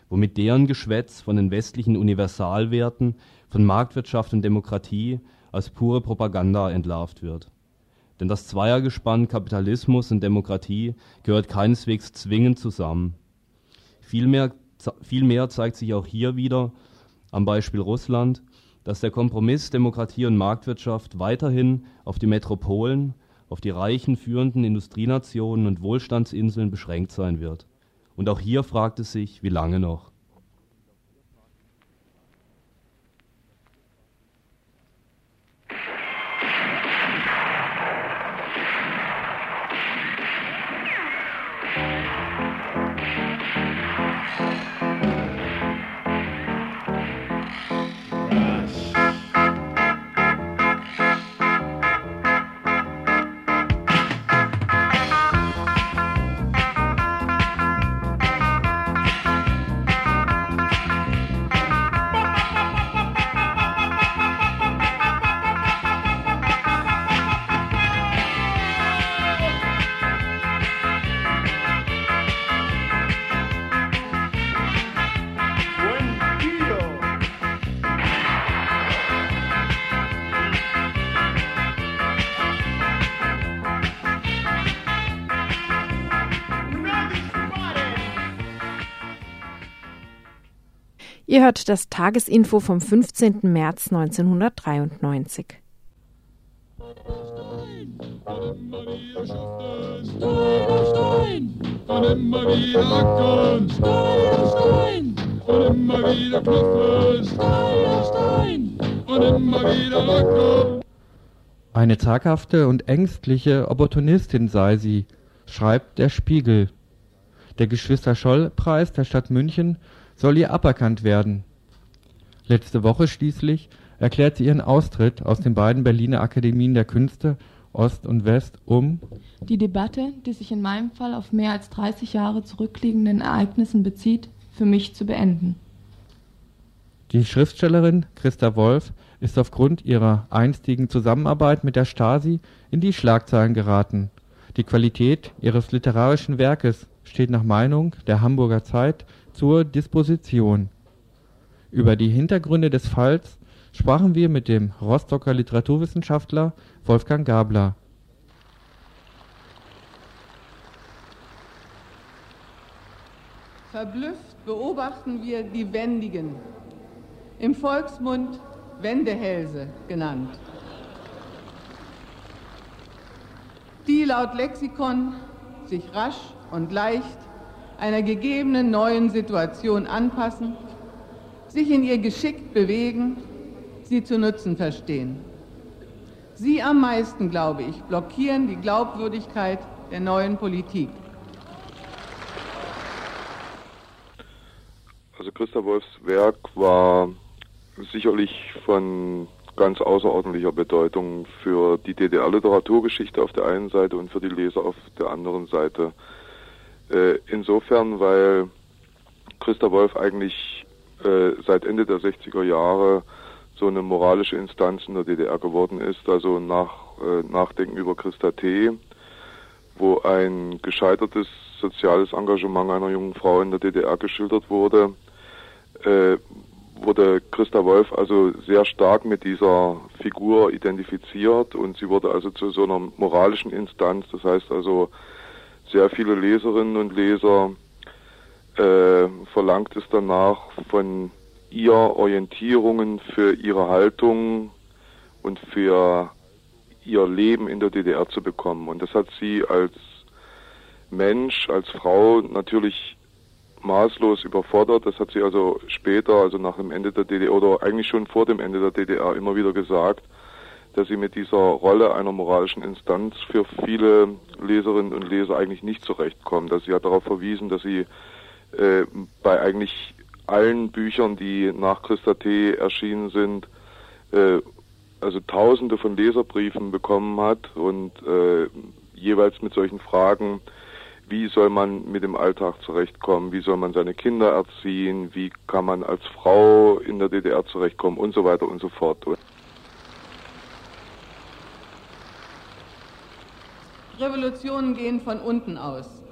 womit deren Geschwätz von den westlichen Universalwerten, von Marktwirtschaft und Demokratie als pure Propaganda entlarvt wird. Denn das Zweiergespann Kapitalismus und Demokratie gehört keineswegs zwingend zusammen. Vielmehr, vielmehr zeigt sich auch hier wieder am Beispiel Russland, dass der Kompromiss Demokratie und Marktwirtschaft weiterhin auf die Metropolen, auf die reichen führenden Industrienationen und Wohlstandsinseln beschränkt sein wird. Und auch hier fragt es sich, wie lange noch. Hört das Tagesinfo vom 15. März 1993. Stein und immer wieder ackern. Stein, Stein und immer wieder klopfen. Stein, Stein und immer wieder ackern. Eine zaghafte und ängstliche Opportunistin sei sie, schreibt der Spiegel. Der Geschwister-Scholl-Preis der Stadt München soll ihr aberkannt werden. Letzte Woche schließlich erklärt sie ihren Austritt aus den beiden Berliner Akademien der Künste Ost und West um die Debatte, die sich in meinem Fall auf mehr als 30 Jahre zurückliegenden Ereignissen bezieht, für mich zu beenden. Die Schriftstellerin Christa Wolf ist aufgrund ihrer einstigen Zusammenarbeit mit der Stasi in die Schlagzeilen geraten. Die Qualität ihres literarischen Werkes steht nach Meinung der Hamburger Zeit zur Disposition. Über die Hintergründe des Falls sprachen wir mit dem Rostocker Literaturwissenschaftler Wolfgang Gabler. Verblüfft beobachten wir die Wendigen, im Volksmund Wendehälse genannt. Die laut Lexikon sich rasch und leicht einer gegebenen neuen Situation anpassen, sich in ihr geschickt bewegen, sie zu nutzen verstehen. Sie am meisten, glaube ich, blockieren die Glaubwürdigkeit der neuen Politik. Also Christa Wolfs Werk war sicherlich von ganz außerordentlicher Bedeutung für die DDR-Literaturgeschichte auf der einen Seite und für die Leser auf der anderen Seite. Äh, insofern, weil Christa Wolf eigentlich äh, seit Ende der 60er Jahre so eine moralische Instanz in der DDR geworden ist, also nach äh, Nachdenken über Christa T., wo ein gescheitertes soziales Engagement einer jungen Frau in der DDR geschildert wurde, äh, wurde Christa Wolf also sehr stark mit dieser Figur identifiziert und sie wurde also zu so einer moralischen Instanz. Das heißt also, sehr viele Leserinnen und Leser äh, verlangt es danach von ihr Orientierungen für ihre Haltung und für ihr Leben in der DDR zu bekommen. Und das hat sie als Mensch, als Frau natürlich maßlos überfordert. Das hat sie also später, also nach dem Ende der DDR oder eigentlich schon vor dem Ende der DDR immer wieder gesagt, dass sie mit dieser Rolle einer moralischen Instanz für viele Leserinnen und Leser eigentlich nicht zurechtkommt. Dass sie hat darauf verwiesen, dass sie äh, bei eigentlich allen Büchern, die nach Christa T. erschienen sind, äh, also Tausende von Leserbriefen bekommen hat und äh, jeweils mit solchen Fragen wie soll man mit dem Alltag zurechtkommen, wie soll man seine Kinder erziehen, wie kann man als Frau in der DDR zurechtkommen und so weiter und so fort. Revolutionen gehen von unten aus.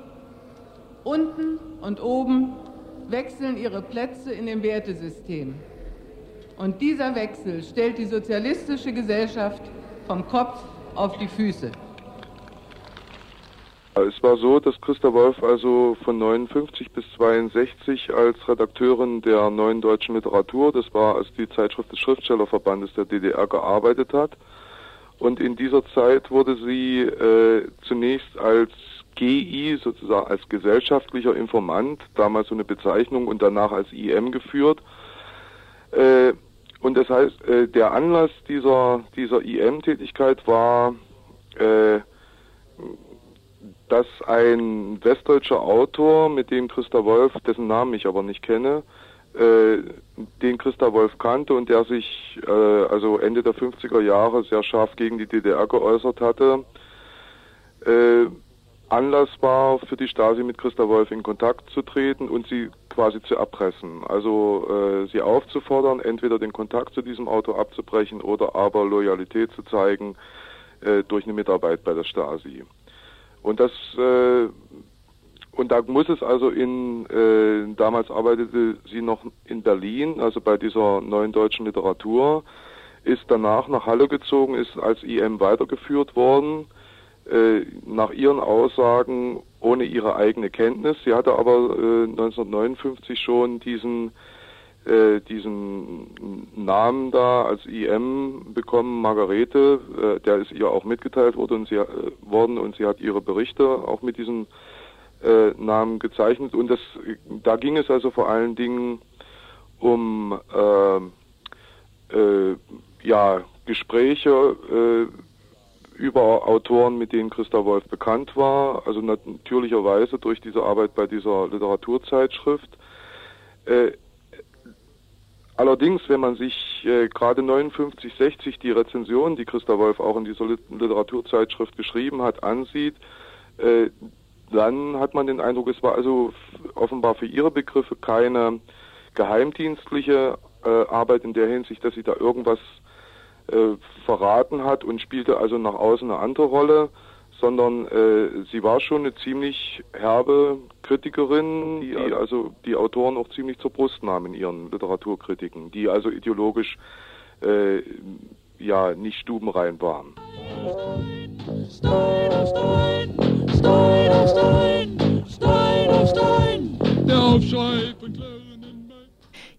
Unten und oben wechseln ihre Plätze in dem Wertesystem. Und dieser Wechsel stellt die sozialistische Gesellschaft vom Kopf auf die Füße. Es war so, dass Christa Wolf also von 59 bis 62 als Redakteurin der Neuen Deutschen Literatur, das war also die Zeitschrift des Schriftstellerverbandes der DDR, gearbeitet hat. Und in dieser Zeit wurde sie äh, zunächst als GI, sozusagen als gesellschaftlicher Informant, damals so eine Bezeichnung, und danach als IM geführt. Äh, und das heißt, äh, der Anlass dieser, dieser IM-Tätigkeit war, äh, dass ein westdeutscher Autor, mit dem Christa Wolf, dessen Namen ich aber nicht kenne, den Christa Wolf kannte und der sich äh, also Ende der 50er Jahre sehr scharf gegen die DDR geäußert hatte, äh, Anlass war für die Stasi mit Christa Wolf in Kontakt zu treten und sie quasi zu erpressen. Also äh, sie aufzufordern, entweder den Kontakt zu diesem Autor abzubrechen oder aber Loyalität zu zeigen äh, durch eine Mitarbeit bei der Stasi. Und das äh, und da muss es also in äh, damals arbeitete sie noch in Berlin, also bei dieser neuen deutschen Literatur, ist danach nach Halle gezogen, ist als IM weitergeführt worden, äh, nach ihren Aussagen ohne ihre eigene Kenntnis. Sie hatte aber äh, 1959 schon diesen äh, diesen Namen da als IM bekommen, Margarete, äh, der ist ihr auch mitgeteilt worden und sie, äh, worden und sie hat ihre Berichte auch mit diesem äh, Namen gezeichnet und das, da ging es also vor allen Dingen um äh, äh, ja, Gespräche über Autoren, mit denen Christa Wolf bekannt war, also natürlicherweise durch diese Arbeit bei dieser Literaturzeitschrift. Allerdings, wenn man sich äh, gerade 59, 60 die Rezension, die Christa Wolf auch in dieser Literaturzeitschrift geschrieben hat, ansieht, äh, dann hat man den Eindruck, es war also offenbar für ihre Begriffe keine geheimdienstliche äh, Arbeit in der Hinsicht, dass sie da irgendwas äh, verraten hat und spielte also nach außen eine andere Rolle, sondern äh, sie war schon eine ziemlich herbe Kritikerin, die also die Autoren auch ziemlich zur Brust nahm in ihren Literaturkritiken, die also ideologisch äh, ja nicht stubenrein waren. Stein auf Stein, auf Stein, Stein auf Stein, der Aufschrei von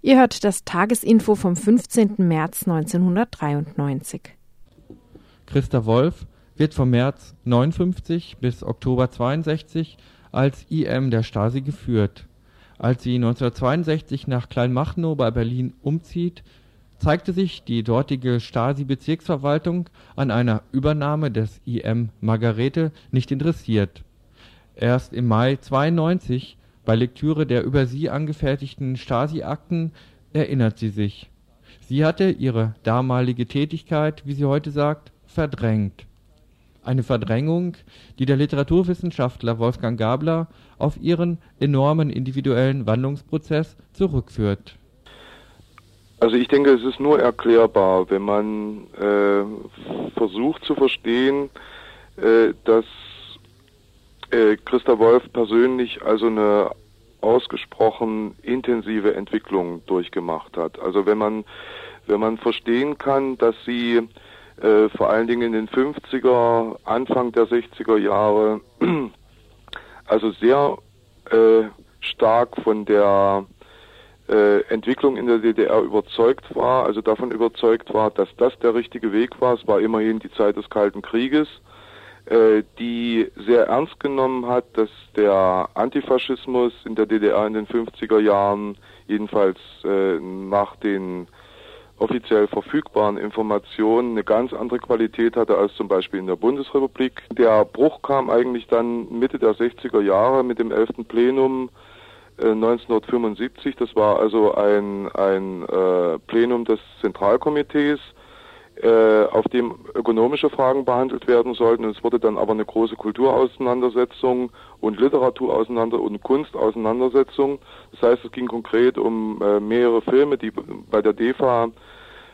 Ihr hört das Tagesinfo vom 15. März 1993. Christa Wolf wird vom März 59 bis Oktober 62 als IM der Stasi geführt. Als sie 1962 nach Kleinmachnow bei Berlin umzieht, zeigte sich die dortige Stasi-Bezirksverwaltung an einer Übernahme des IM Margarete nicht interessiert. Erst im Mai 92, bei Lektüre der über sie angefertigten Stasi-Akten, erinnert sie sich Sie hatte ihre damalige Tätigkeit, wie sie heute sagt, verdrängt. Eine Verdrängung, die der Literaturwissenschaftler Wolfgang Gabler auf ihren enormen individuellen Wandlungsprozess zurückführt. Also ich denke, es ist nur erklärbar, wenn man äh, versucht zu verstehen, äh, dass äh, Christa Wolf persönlich also eine ausgesprochen intensive Entwicklung durchgemacht hat. Also wenn man wenn man verstehen kann, dass sie äh, vor allen Dingen in den 50er, Anfang der 60er Jahre also sehr äh, stark von der äh, Entwicklung in der DDR überzeugt war, also davon überzeugt war, dass das der richtige Weg war. Es war immerhin die Zeit des Kalten Krieges äh, die sehr ernst genommen hat, dass der Antifaschismus in der DDR in den 50er Jahren, jedenfalls äh, nach den offiziell verfügbaren Informationen eine ganz andere Qualität hatte als zum Beispiel in der Bundesrepublik. Der Bruch kam eigentlich dann Mitte der 60er Jahre mit dem 11. Plenum 1975. Das war also ein, ein äh, Plenum des Zentralkomitees äh, auf dem ökonomische Fragen behandelt werden sollten. Es wurde dann aber eine große Kulturauseinandersetzung und Literaturauseinandersetzung und Kunstauseinandersetzung. Das heißt, es ging konkret um äh, mehrere Filme, die bei der DEFA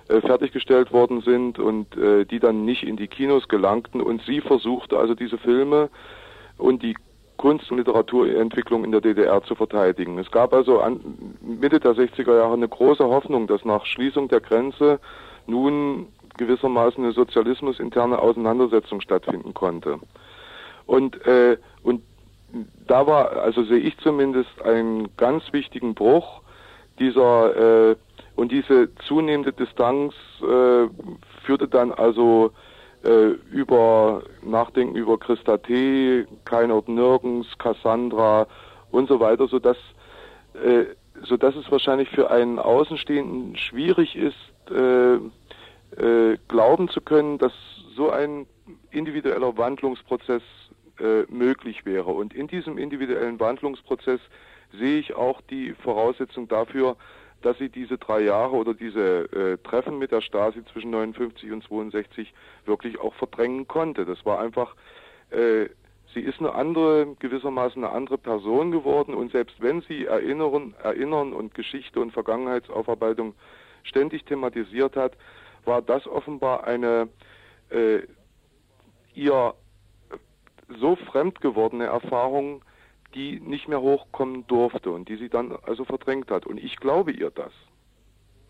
äh, fertiggestellt worden sind und äh, die dann nicht in die Kinos gelangten. Und sie versuchte also diese Filme und die Kunst- und Literaturentwicklung in der DDR zu verteidigen. Es gab also an Mitte der 60er Jahre eine große Hoffnung, dass nach Schließung der Grenze nun gewissermaßen eine sozialismusinterne Auseinandersetzung stattfinden konnte. Und, äh, und da war, also sehe ich zumindest, einen ganz wichtigen Bruch dieser äh, und diese zunehmende Distanz äh, führte dann also äh, über Nachdenken über Christa T., Kein Nirgends, Cassandra und so weiter, sodass, äh, sodass es wahrscheinlich für einen Außenstehenden schwierig ist, äh, äh, glauben zu können, dass so ein individueller Wandlungsprozess äh, möglich wäre. Und in diesem individuellen Wandlungsprozess sehe ich auch die Voraussetzung dafür, dass sie diese drei Jahre oder diese äh, Treffen mit der Stasi zwischen 59 und 62 wirklich auch verdrängen konnte. Das war einfach, äh, sie ist eine andere, gewissermaßen eine andere Person geworden und selbst wenn sie erinnern, erinnern und Geschichte und Vergangenheitsaufarbeitung ständig thematisiert hat, war das offenbar eine äh, ihr so fremd gewordene Erfahrung, die nicht mehr hochkommen durfte und die sie dann also verdrängt hat. Und ich glaube ihr das,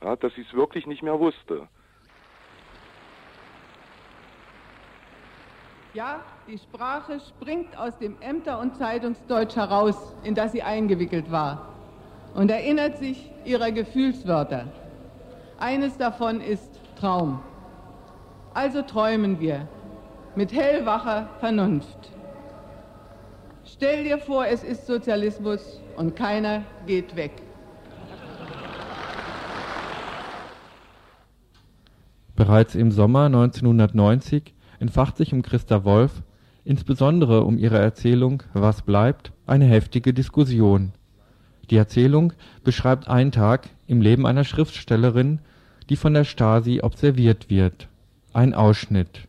ja, dass sie es wirklich nicht mehr wusste. Ja, die Sprache springt aus dem Ämter- und Zeitungsdeutsch heraus, in das sie eingewickelt war, und erinnert sich ihrer Gefühlswörter. Eines davon ist Traum. Also träumen wir mit hellwacher Vernunft. Stell dir vor, es ist Sozialismus und keiner geht weg. Bereits im Sommer 1990 entfacht sich um Christa Wolf, insbesondere um ihre Erzählung Was bleibt, eine heftige Diskussion. Die Erzählung beschreibt einen Tag im Leben einer Schriftstellerin, die von der Stasi observiert wird. Ein Ausschnitt.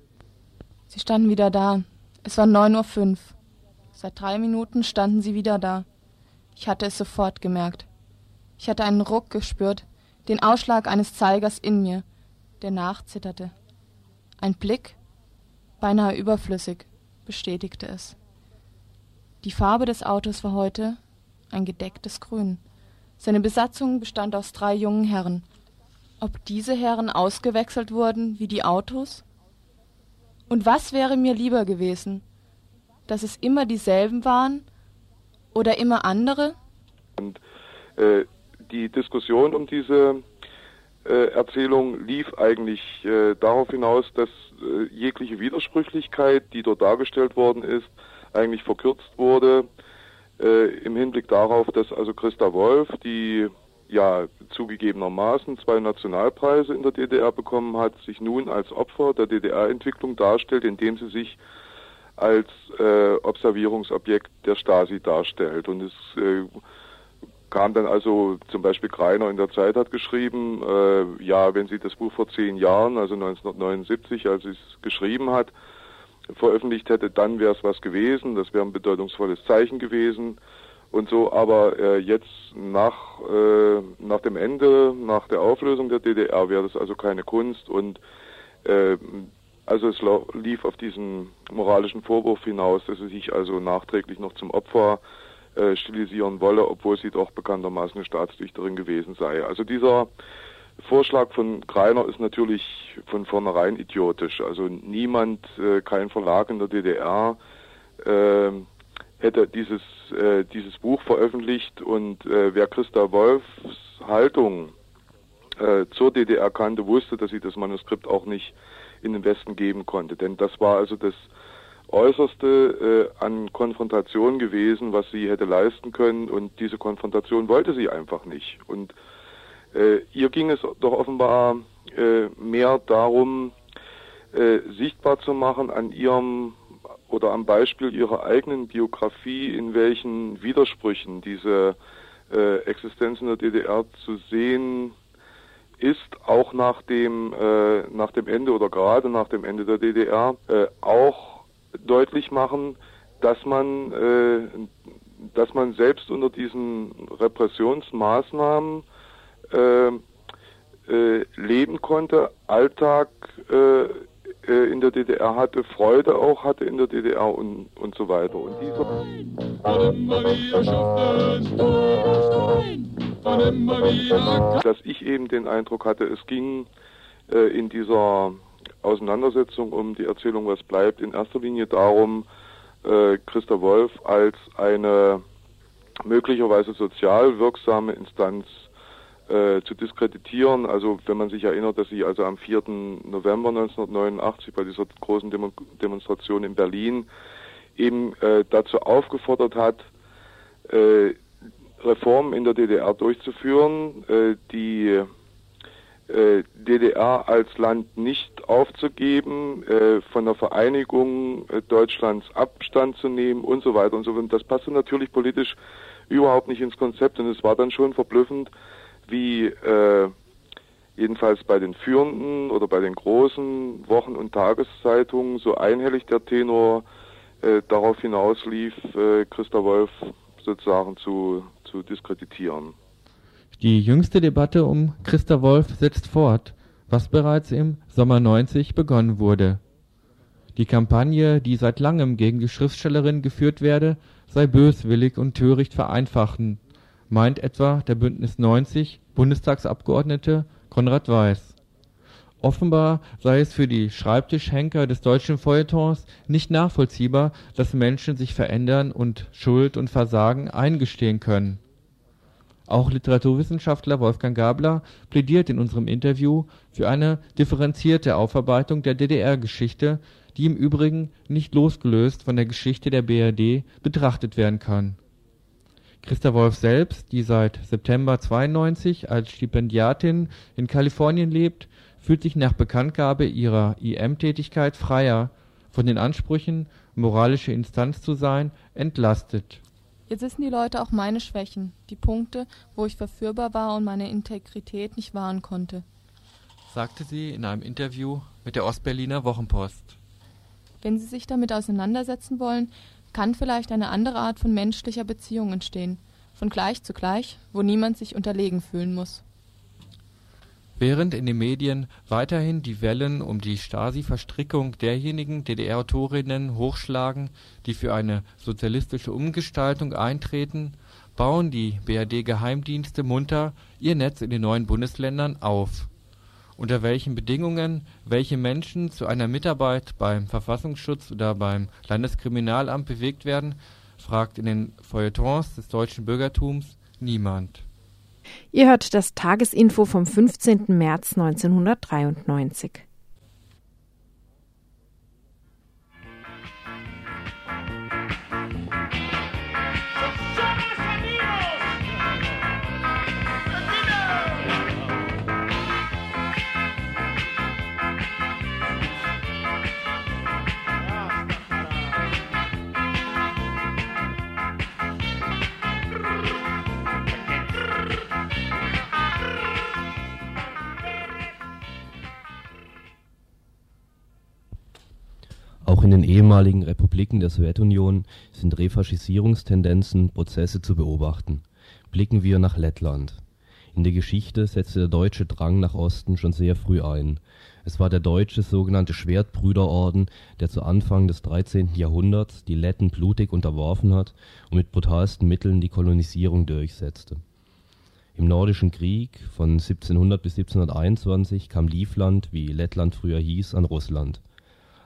Sie standen wieder da. Es war 9.05 Uhr. Seit drei Minuten standen sie wieder da. Ich hatte es sofort gemerkt. Ich hatte einen Ruck gespürt, den Ausschlag eines Zeigers in mir, der nachzitterte. Ein Blick, beinahe überflüssig, bestätigte es. Die Farbe des Autos war heute ein gedecktes Grün. Seine Besatzung bestand aus drei jungen Herren, ob diese Herren ausgewechselt wurden wie die Autos? Und was wäre mir lieber gewesen, dass es immer dieselben waren oder immer andere? Und äh, die Diskussion um diese äh, Erzählung lief eigentlich äh, darauf hinaus, dass äh, jegliche Widersprüchlichkeit, die dort dargestellt worden ist, eigentlich verkürzt wurde äh, im Hinblick darauf, dass also Christa Wolf, die ja zugegebenermaßen zwei Nationalpreise in der DDR bekommen hat, sich nun als Opfer der DDR-Entwicklung darstellt, indem sie sich als äh, Observierungsobjekt der Stasi darstellt. Und es äh, kam dann also zum Beispiel Greiner in der Zeit hat geschrieben, äh, ja, wenn sie das Buch vor zehn Jahren, also 1979, als sie es geschrieben hat, veröffentlicht hätte, dann wäre es was gewesen, das wäre ein bedeutungsvolles Zeichen gewesen und so, aber äh, jetzt nach, äh, nach dem Ende, nach der Auflösung der DDR wäre das also keine Kunst und äh, also es lief auf diesen moralischen Vorwurf hinaus, dass sie sich also nachträglich noch zum Opfer äh, stilisieren wolle, obwohl sie doch bekanntermaßen eine Staatsdichterin gewesen sei. Also dieser Vorschlag von Greiner ist natürlich von vornherein idiotisch. Also niemand, äh, kein Verlag in der DDR äh, hätte dieses, äh, dieses Buch veröffentlicht und äh, wer Christa Wolfs Haltung äh, zur DDR kannte, wusste, dass sie das Manuskript auch nicht in den Westen geben konnte. Denn das war also das Äußerste äh, an Konfrontation gewesen, was sie hätte leisten können und diese Konfrontation wollte sie einfach nicht. Und äh, ihr ging es doch offenbar äh, mehr darum, äh, sichtbar zu machen an ihrem oder am Beispiel ihrer eigenen Biografie, in welchen Widersprüchen diese äh, Existenz in der DDR zu sehen ist, auch nach dem, äh, nach dem Ende oder gerade nach dem Ende der DDR, äh, auch deutlich machen, dass man, äh, dass man selbst unter diesen Repressionsmaßnahmen äh, äh, leben konnte, Alltag äh, in der DDR hatte, Freude auch hatte in der DDR und, und so weiter. Und dieser dass ich eben den Eindruck hatte, es ging äh, in dieser Auseinandersetzung um die Erzählung Was bleibt in erster Linie darum, äh, Christa Wolf als eine möglicherweise sozial wirksame Instanz äh, zu diskreditieren. Also wenn man sich erinnert, dass sie also am 4. November 1989 bei dieser großen Demo Demonstration in Berlin eben äh, dazu aufgefordert hat, äh, Reformen in der DDR durchzuführen, äh, die äh, DDR als Land nicht aufzugeben, äh, von der Vereinigung Deutschlands Abstand zu nehmen und so weiter und so fort. Das passte natürlich politisch überhaupt nicht ins Konzept und es war dann schon verblüffend, wie äh, jedenfalls bei den führenden oder bei den großen Wochen- und Tageszeitungen so einhellig der Tenor äh, darauf hinauslief, äh, Christa Wolf sozusagen zu, zu diskreditieren. Die jüngste Debatte um Christa Wolf setzt fort, was bereits im Sommer 90 begonnen wurde. Die Kampagne, die seit langem gegen die Schriftstellerin geführt werde, sei böswillig und töricht vereinfachen meint etwa der Bündnis 90 Bundestagsabgeordnete Konrad Weiß. Offenbar sei es für die Schreibtischhenker des deutschen Feuilletons nicht nachvollziehbar, dass Menschen sich verändern und Schuld und Versagen eingestehen können. Auch Literaturwissenschaftler Wolfgang Gabler plädiert in unserem Interview für eine differenzierte Aufarbeitung der DDR-Geschichte, die im Übrigen nicht losgelöst von der Geschichte der BRD betrachtet werden kann Christa Wolf selbst, die seit September 92 als Stipendiatin in Kalifornien lebt, fühlt sich nach Bekanntgabe ihrer IM-Tätigkeit freier von den Ansprüchen, moralische Instanz zu sein, entlastet. Jetzt wissen die Leute auch meine Schwächen, die Punkte, wo ich verführbar war und meine Integrität nicht wahren konnte. Sagte sie in einem Interview mit der Ostberliner Wochenpost. Wenn Sie sich damit auseinandersetzen wollen, kann vielleicht eine andere Art von menschlicher Beziehung entstehen, von gleich zu gleich, wo niemand sich unterlegen fühlen muss. Während in den Medien weiterhin die Wellen um die Stasi-Verstrickung derjenigen DDR-Autorinnen hochschlagen, die für eine sozialistische Umgestaltung eintreten, bauen die BRD-Geheimdienste munter ihr Netz in den neuen Bundesländern auf unter welchen Bedingungen welche Menschen zu einer Mitarbeit beim Verfassungsschutz oder beim Landeskriminalamt bewegt werden, fragt in den Feuilletons des deutschen Bürgertums niemand. Ihr hört das Tagesinfo vom 15. März 1993. in den ehemaligen Republiken der Sowjetunion sind Refaschisierungstendenzen, Prozesse zu beobachten. Blicken wir nach Lettland. In der Geschichte setzte der deutsche Drang nach Osten schon sehr früh ein. Es war der deutsche sogenannte Schwertbrüderorden, der zu Anfang des 13. Jahrhunderts die Letten blutig unterworfen hat und mit brutalsten Mitteln die Kolonisierung durchsetzte. Im Nordischen Krieg von 1700 bis 1721 kam Livland, wie Lettland früher hieß, an Russland.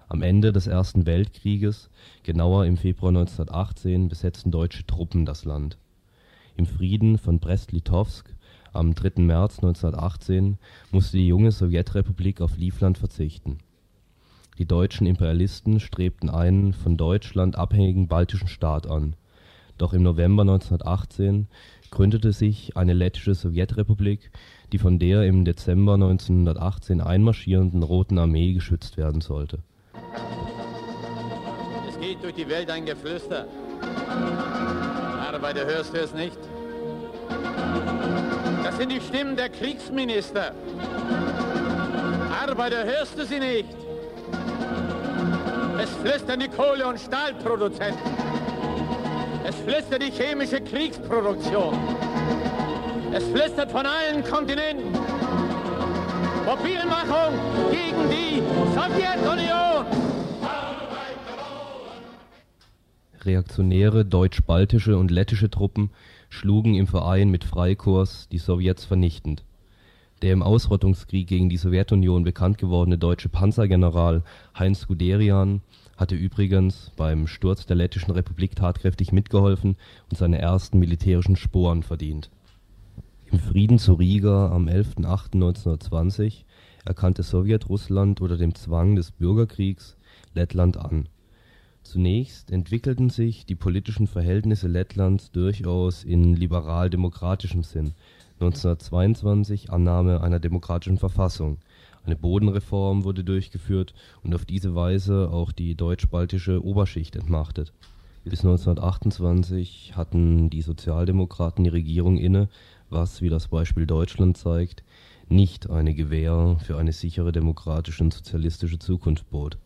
Am Ende des Ersten Weltkrieges, genauer im Februar 1918, besetzten deutsche Truppen das Land. Im Frieden von Brest-Litowsk am 3. März 1918 musste die junge Sowjetrepublik auf Livland verzichten. Die deutschen Imperialisten strebten einen von Deutschland abhängigen baltischen Staat an. Doch im November 1918 gründete sich eine lettische Sowjetrepublik, die von der im Dezember 1918 einmarschierenden Roten Armee geschützt werden sollte. Es geht durch die Welt ein Geflüster. Arbeiter, hörst du es nicht? Das sind die Stimmen der Kriegsminister. Arbeiter, hörst du sie nicht? Es flüstern die Kohle- und Stahlproduzenten. Es flüstert die chemische Kriegsproduktion. Es flüstert von allen Kontinenten. Mobilmachung gegen die Sowjetunion. Reaktionäre deutsch-baltische und lettische Truppen schlugen im Verein mit Freikorps die Sowjets vernichtend. Der im Ausrottungskrieg gegen die Sowjetunion bekannt gewordene deutsche Panzergeneral Heinz Guderian hatte übrigens beim Sturz der Lettischen Republik tatkräftig mitgeholfen und seine ersten militärischen Sporen verdient. Im Frieden zu Riga am 11.08.1920 erkannte Sowjetrussland unter dem Zwang des Bürgerkriegs Lettland an. Zunächst entwickelten sich die politischen Verhältnisse Lettlands durchaus in liberal-demokratischem Sinn. (1922 Annahme einer demokratischen Verfassung), eine Bodenreform wurde durchgeführt und auf diese Weise auch die deutsch-baltische Oberschicht entmachtet. Bis 1928 hatten die Sozialdemokraten die Regierung inne, was, wie das Beispiel Deutschland zeigt, nicht eine Gewähr für eine sichere demokratische und sozialistische Zukunft bot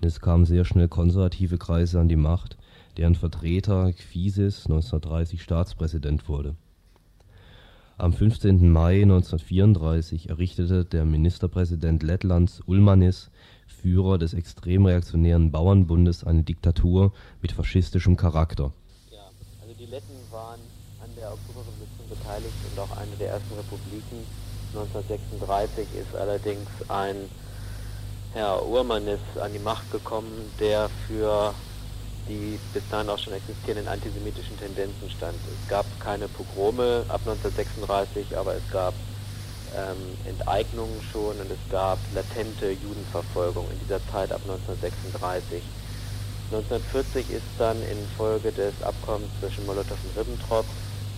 es kamen sehr schnell konservative Kreise an die Macht, deren Vertreter Kvisis 1930 Staatspräsident wurde. Am 15. Mai 1934 errichtete der Ministerpräsident Lettlands Ulmanis, Führer des extrem reaktionären Bauernbundes, eine Diktatur mit faschistischem Charakter. Ja, also die Letten waren der Oktoberrevolution beteiligt und auch eine der ersten Republiken. 1936 ist allerdings ein Herr Urmann ist an die Macht gekommen, der für die bis dahin auch schon existierenden antisemitischen Tendenzen stand. Es gab keine Pogrome ab 1936, aber es gab ähm, Enteignungen schon und es gab latente Judenverfolgung in dieser Zeit ab 1936. 1940 ist dann infolge des Abkommens zwischen Molotow und Ribbentrop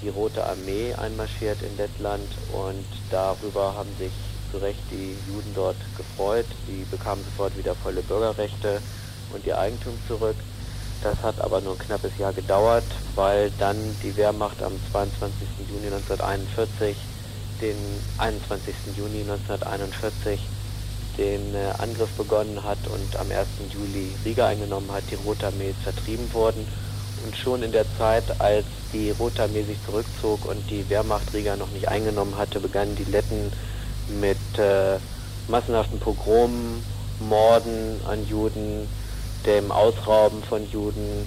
die Rote Armee einmarschiert in Lettland und darüber haben sich zu Recht die Juden dort gefreut. Die bekamen sofort wieder volle Bürgerrechte und ihr Eigentum zurück. Das hat aber nur ein knappes Jahr gedauert, weil dann die Wehrmacht am 22. Juni 1941, den 21. Juni 1941, den äh, Angriff begonnen hat und am 1. Juli Riga eingenommen hat. Die Rote Armee vertrieben worden. Und schon in der Zeit, als die Rote Armee sich zurückzog und die Wehrmacht Riga noch nicht eingenommen hatte, begannen die Letten mit äh, massenhaften Pogromen, Morden an Juden, dem Ausrauben von Juden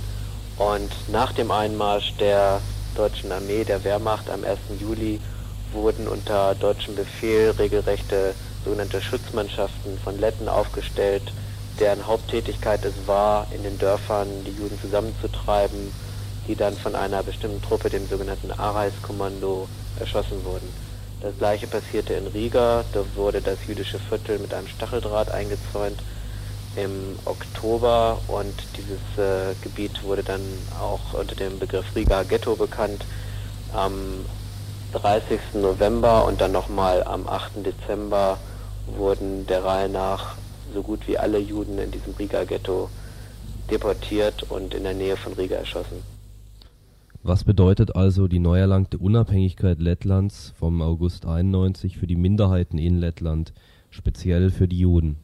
und nach dem Einmarsch der deutschen Armee, der Wehrmacht am 1. Juli wurden unter deutschem Befehl regelrechte sogenannte Schutzmannschaften von Letten aufgestellt, deren Haupttätigkeit es war, in den Dörfern die Juden zusammenzutreiben, die dann von einer bestimmten Truppe, dem sogenannten Arais-Kommando, erschossen wurden. Das gleiche passierte in Riga, da wurde das jüdische Viertel mit einem Stacheldraht eingezäunt im Oktober und dieses äh, Gebiet wurde dann auch unter dem Begriff Riga Ghetto bekannt. Am 30. November und dann nochmal am 8. Dezember wurden der Reihe nach so gut wie alle Juden in diesem Riga Ghetto deportiert und in der Nähe von Riga erschossen. Was bedeutet also die neu erlangte Unabhängigkeit Lettlands vom August 91 für die Minderheiten in Lettland, speziell für die Juden?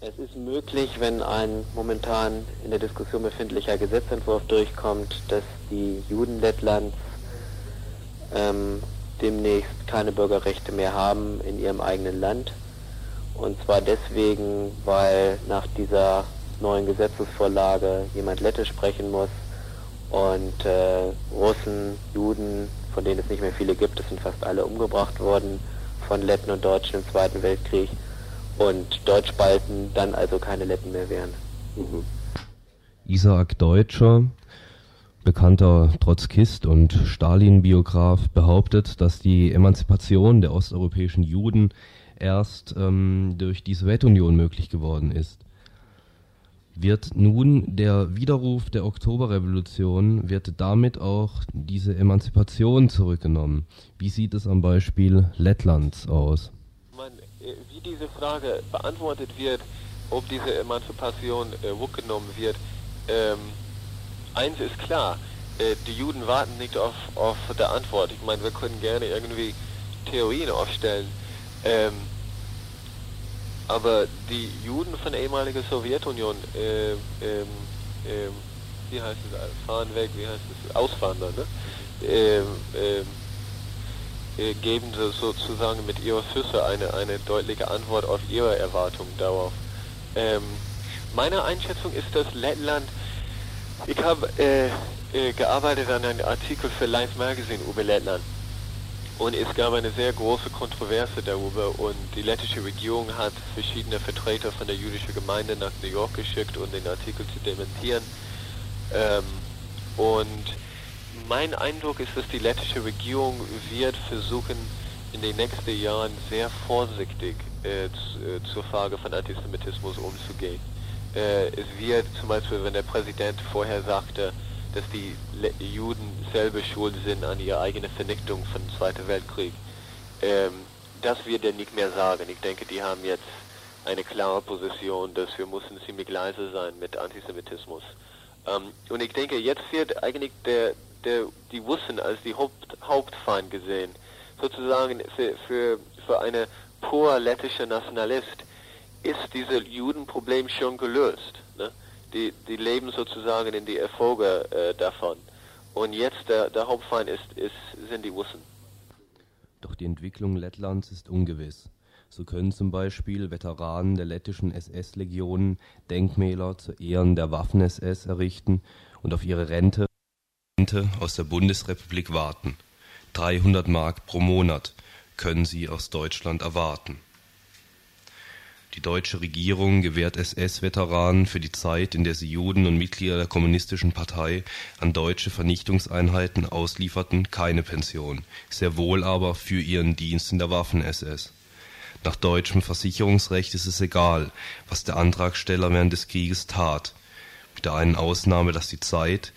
Es ist möglich, wenn ein momentan in der Diskussion befindlicher Gesetzentwurf durchkommt, dass die Juden Lettlands ähm, demnächst keine Bürgerrechte mehr haben in ihrem eigenen Land. Und zwar deswegen, weil nach dieser neuen Gesetzesvorlage jemand Lettisch sprechen muss und äh, Russen, Juden, von denen es nicht mehr viele gibt, es sind fast alle umgebracht worden von Letten und Deutschen im Zweiten Weltkrieg und Deutschbalten dann also keine Letten mehr wären. Mhm. Isaac Deutscher, bekannter Trotzkist und Stalin-Biograf, behauptet, dass die Emanzipation der osteuropäischen Juden erst ähm, durch die Sowjetunion möglich geworden ist. Wird nun der Widerruf der Oktoberrevolution, wird damit auch diese Emanzipation zurückgenommen? Wie sieht es am Beispiel Lettlands aus? Äh, wie diese Frage beantwortet wird, ob diese Emanzipation äh, zurückgenommen wird, ähm, eins ist klar, äh, die Juden warten nicht auf, auf der Antwort. Ich meine, wir können gerne irgendwie Theorien aufstellen. Ähm, aber die Juden von der ehemaligen Sowjetunion, äh, ähm, ähm, wie heißt es, fahren weg, wie heißt es, auswandern, ne? Ähm, ähm, äh, geben sie sozusagen mit ihrer Füße eine, eine deutliche Antwort auf ihre Erwartungen darauf. Ähm, meine Einschätzung ist, dass Lettland, ich habe äh, äh, gearbeitet an einem Artikel für Life Magazine über Lettland und es gab eine sehr große Kontroverse darüber und die lettische Regierung hat verschiedene Vertreter von der jüdischen Gemeinde nach New York geschickt, um den Artikel zu dementieren. Ähm, und mein Eindruck ist, dass die lettische Regierung wird versuchen, in den nächsten Jahren sehr vorsichtig äh, zu, äh, zur Frage von Antisemitismus umzugehen. Äh, es wird zum Beispiel, wenn der Präsident vorher sagte, dass die Juden selber schuld sind an ihrer eigenen Vernichtung von dem Zweiten Weltkrieg. Ähm, das wird er nicht mehr sagen. Ich denke, die haben jetzt eine klare Position, dass wir müssen ziemlich leise sein mit Antisemitismus. Ähm, und ich denke, jetzt wird eigentlich der, der, die Russen als die Haupt, Hauptfeind gesehen. Sozusagen für, für, für eine pur lettische Nationalist ist dieses Judenproblem schon gelöst. Die, die leben sozusagen in die Erfolge äh, davon. Und jetzt der, der Hauptfeind ist, ist, sind die Russen. Doch die Entwicklung Lettlands ist ungewiss. So können zum Beispiel Veteranen der lettischen SS-Legionen Denkmäler zu Ehren der Waffen-SS errichten und auf ihre Rente aus der Bundesrepublik warten. 300 Mark pro Monat können sie aus Deutschland erwarten. Die deutsche Regierung gewährt SS-Veteranen für die Zeit, in der sie Juden und Mitglieder der Kommunistischen Partei an deutsche Vernichtungseinheiten auslieferten, keine Pension, sehr wohl aber für ihren Dienst in der Waffen-SS. Nach deutschem Versicherungsrecht ist es egal, was der Antragsteller während des Krieges tat, mit der einen Ausnahme, dass die Zeit,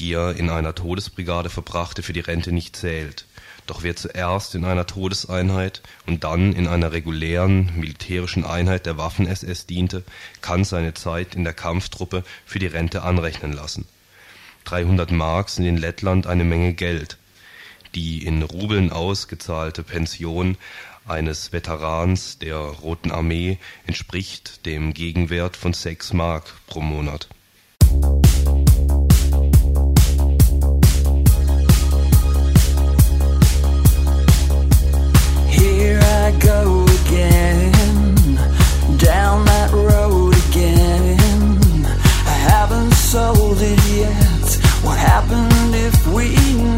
die er in einer Todesbrigade verbrachte, für die Rente nicht zählt doch wer zuerst in einer Todeseinheit und dann in einer regulären militärischen Einheit der Waffen-SS diente, kann seine Zeit in der Kampftruppe für die Rente anrechnen lassen. 300 Mark sind in Lettland eine Menge Geld. Die in Rubeln ausgezahlte Pension eines Veterans der Roten Armee entspricht dem Gegenwert von 6 Mark pro Monat it yet? What happened if we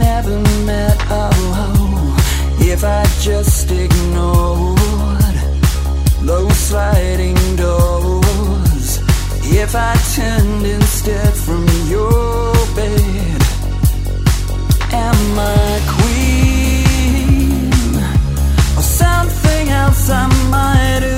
never met? Oh, if I just ignored those sliding doors, if I turned instead from your bed, am I queen or something else I might have?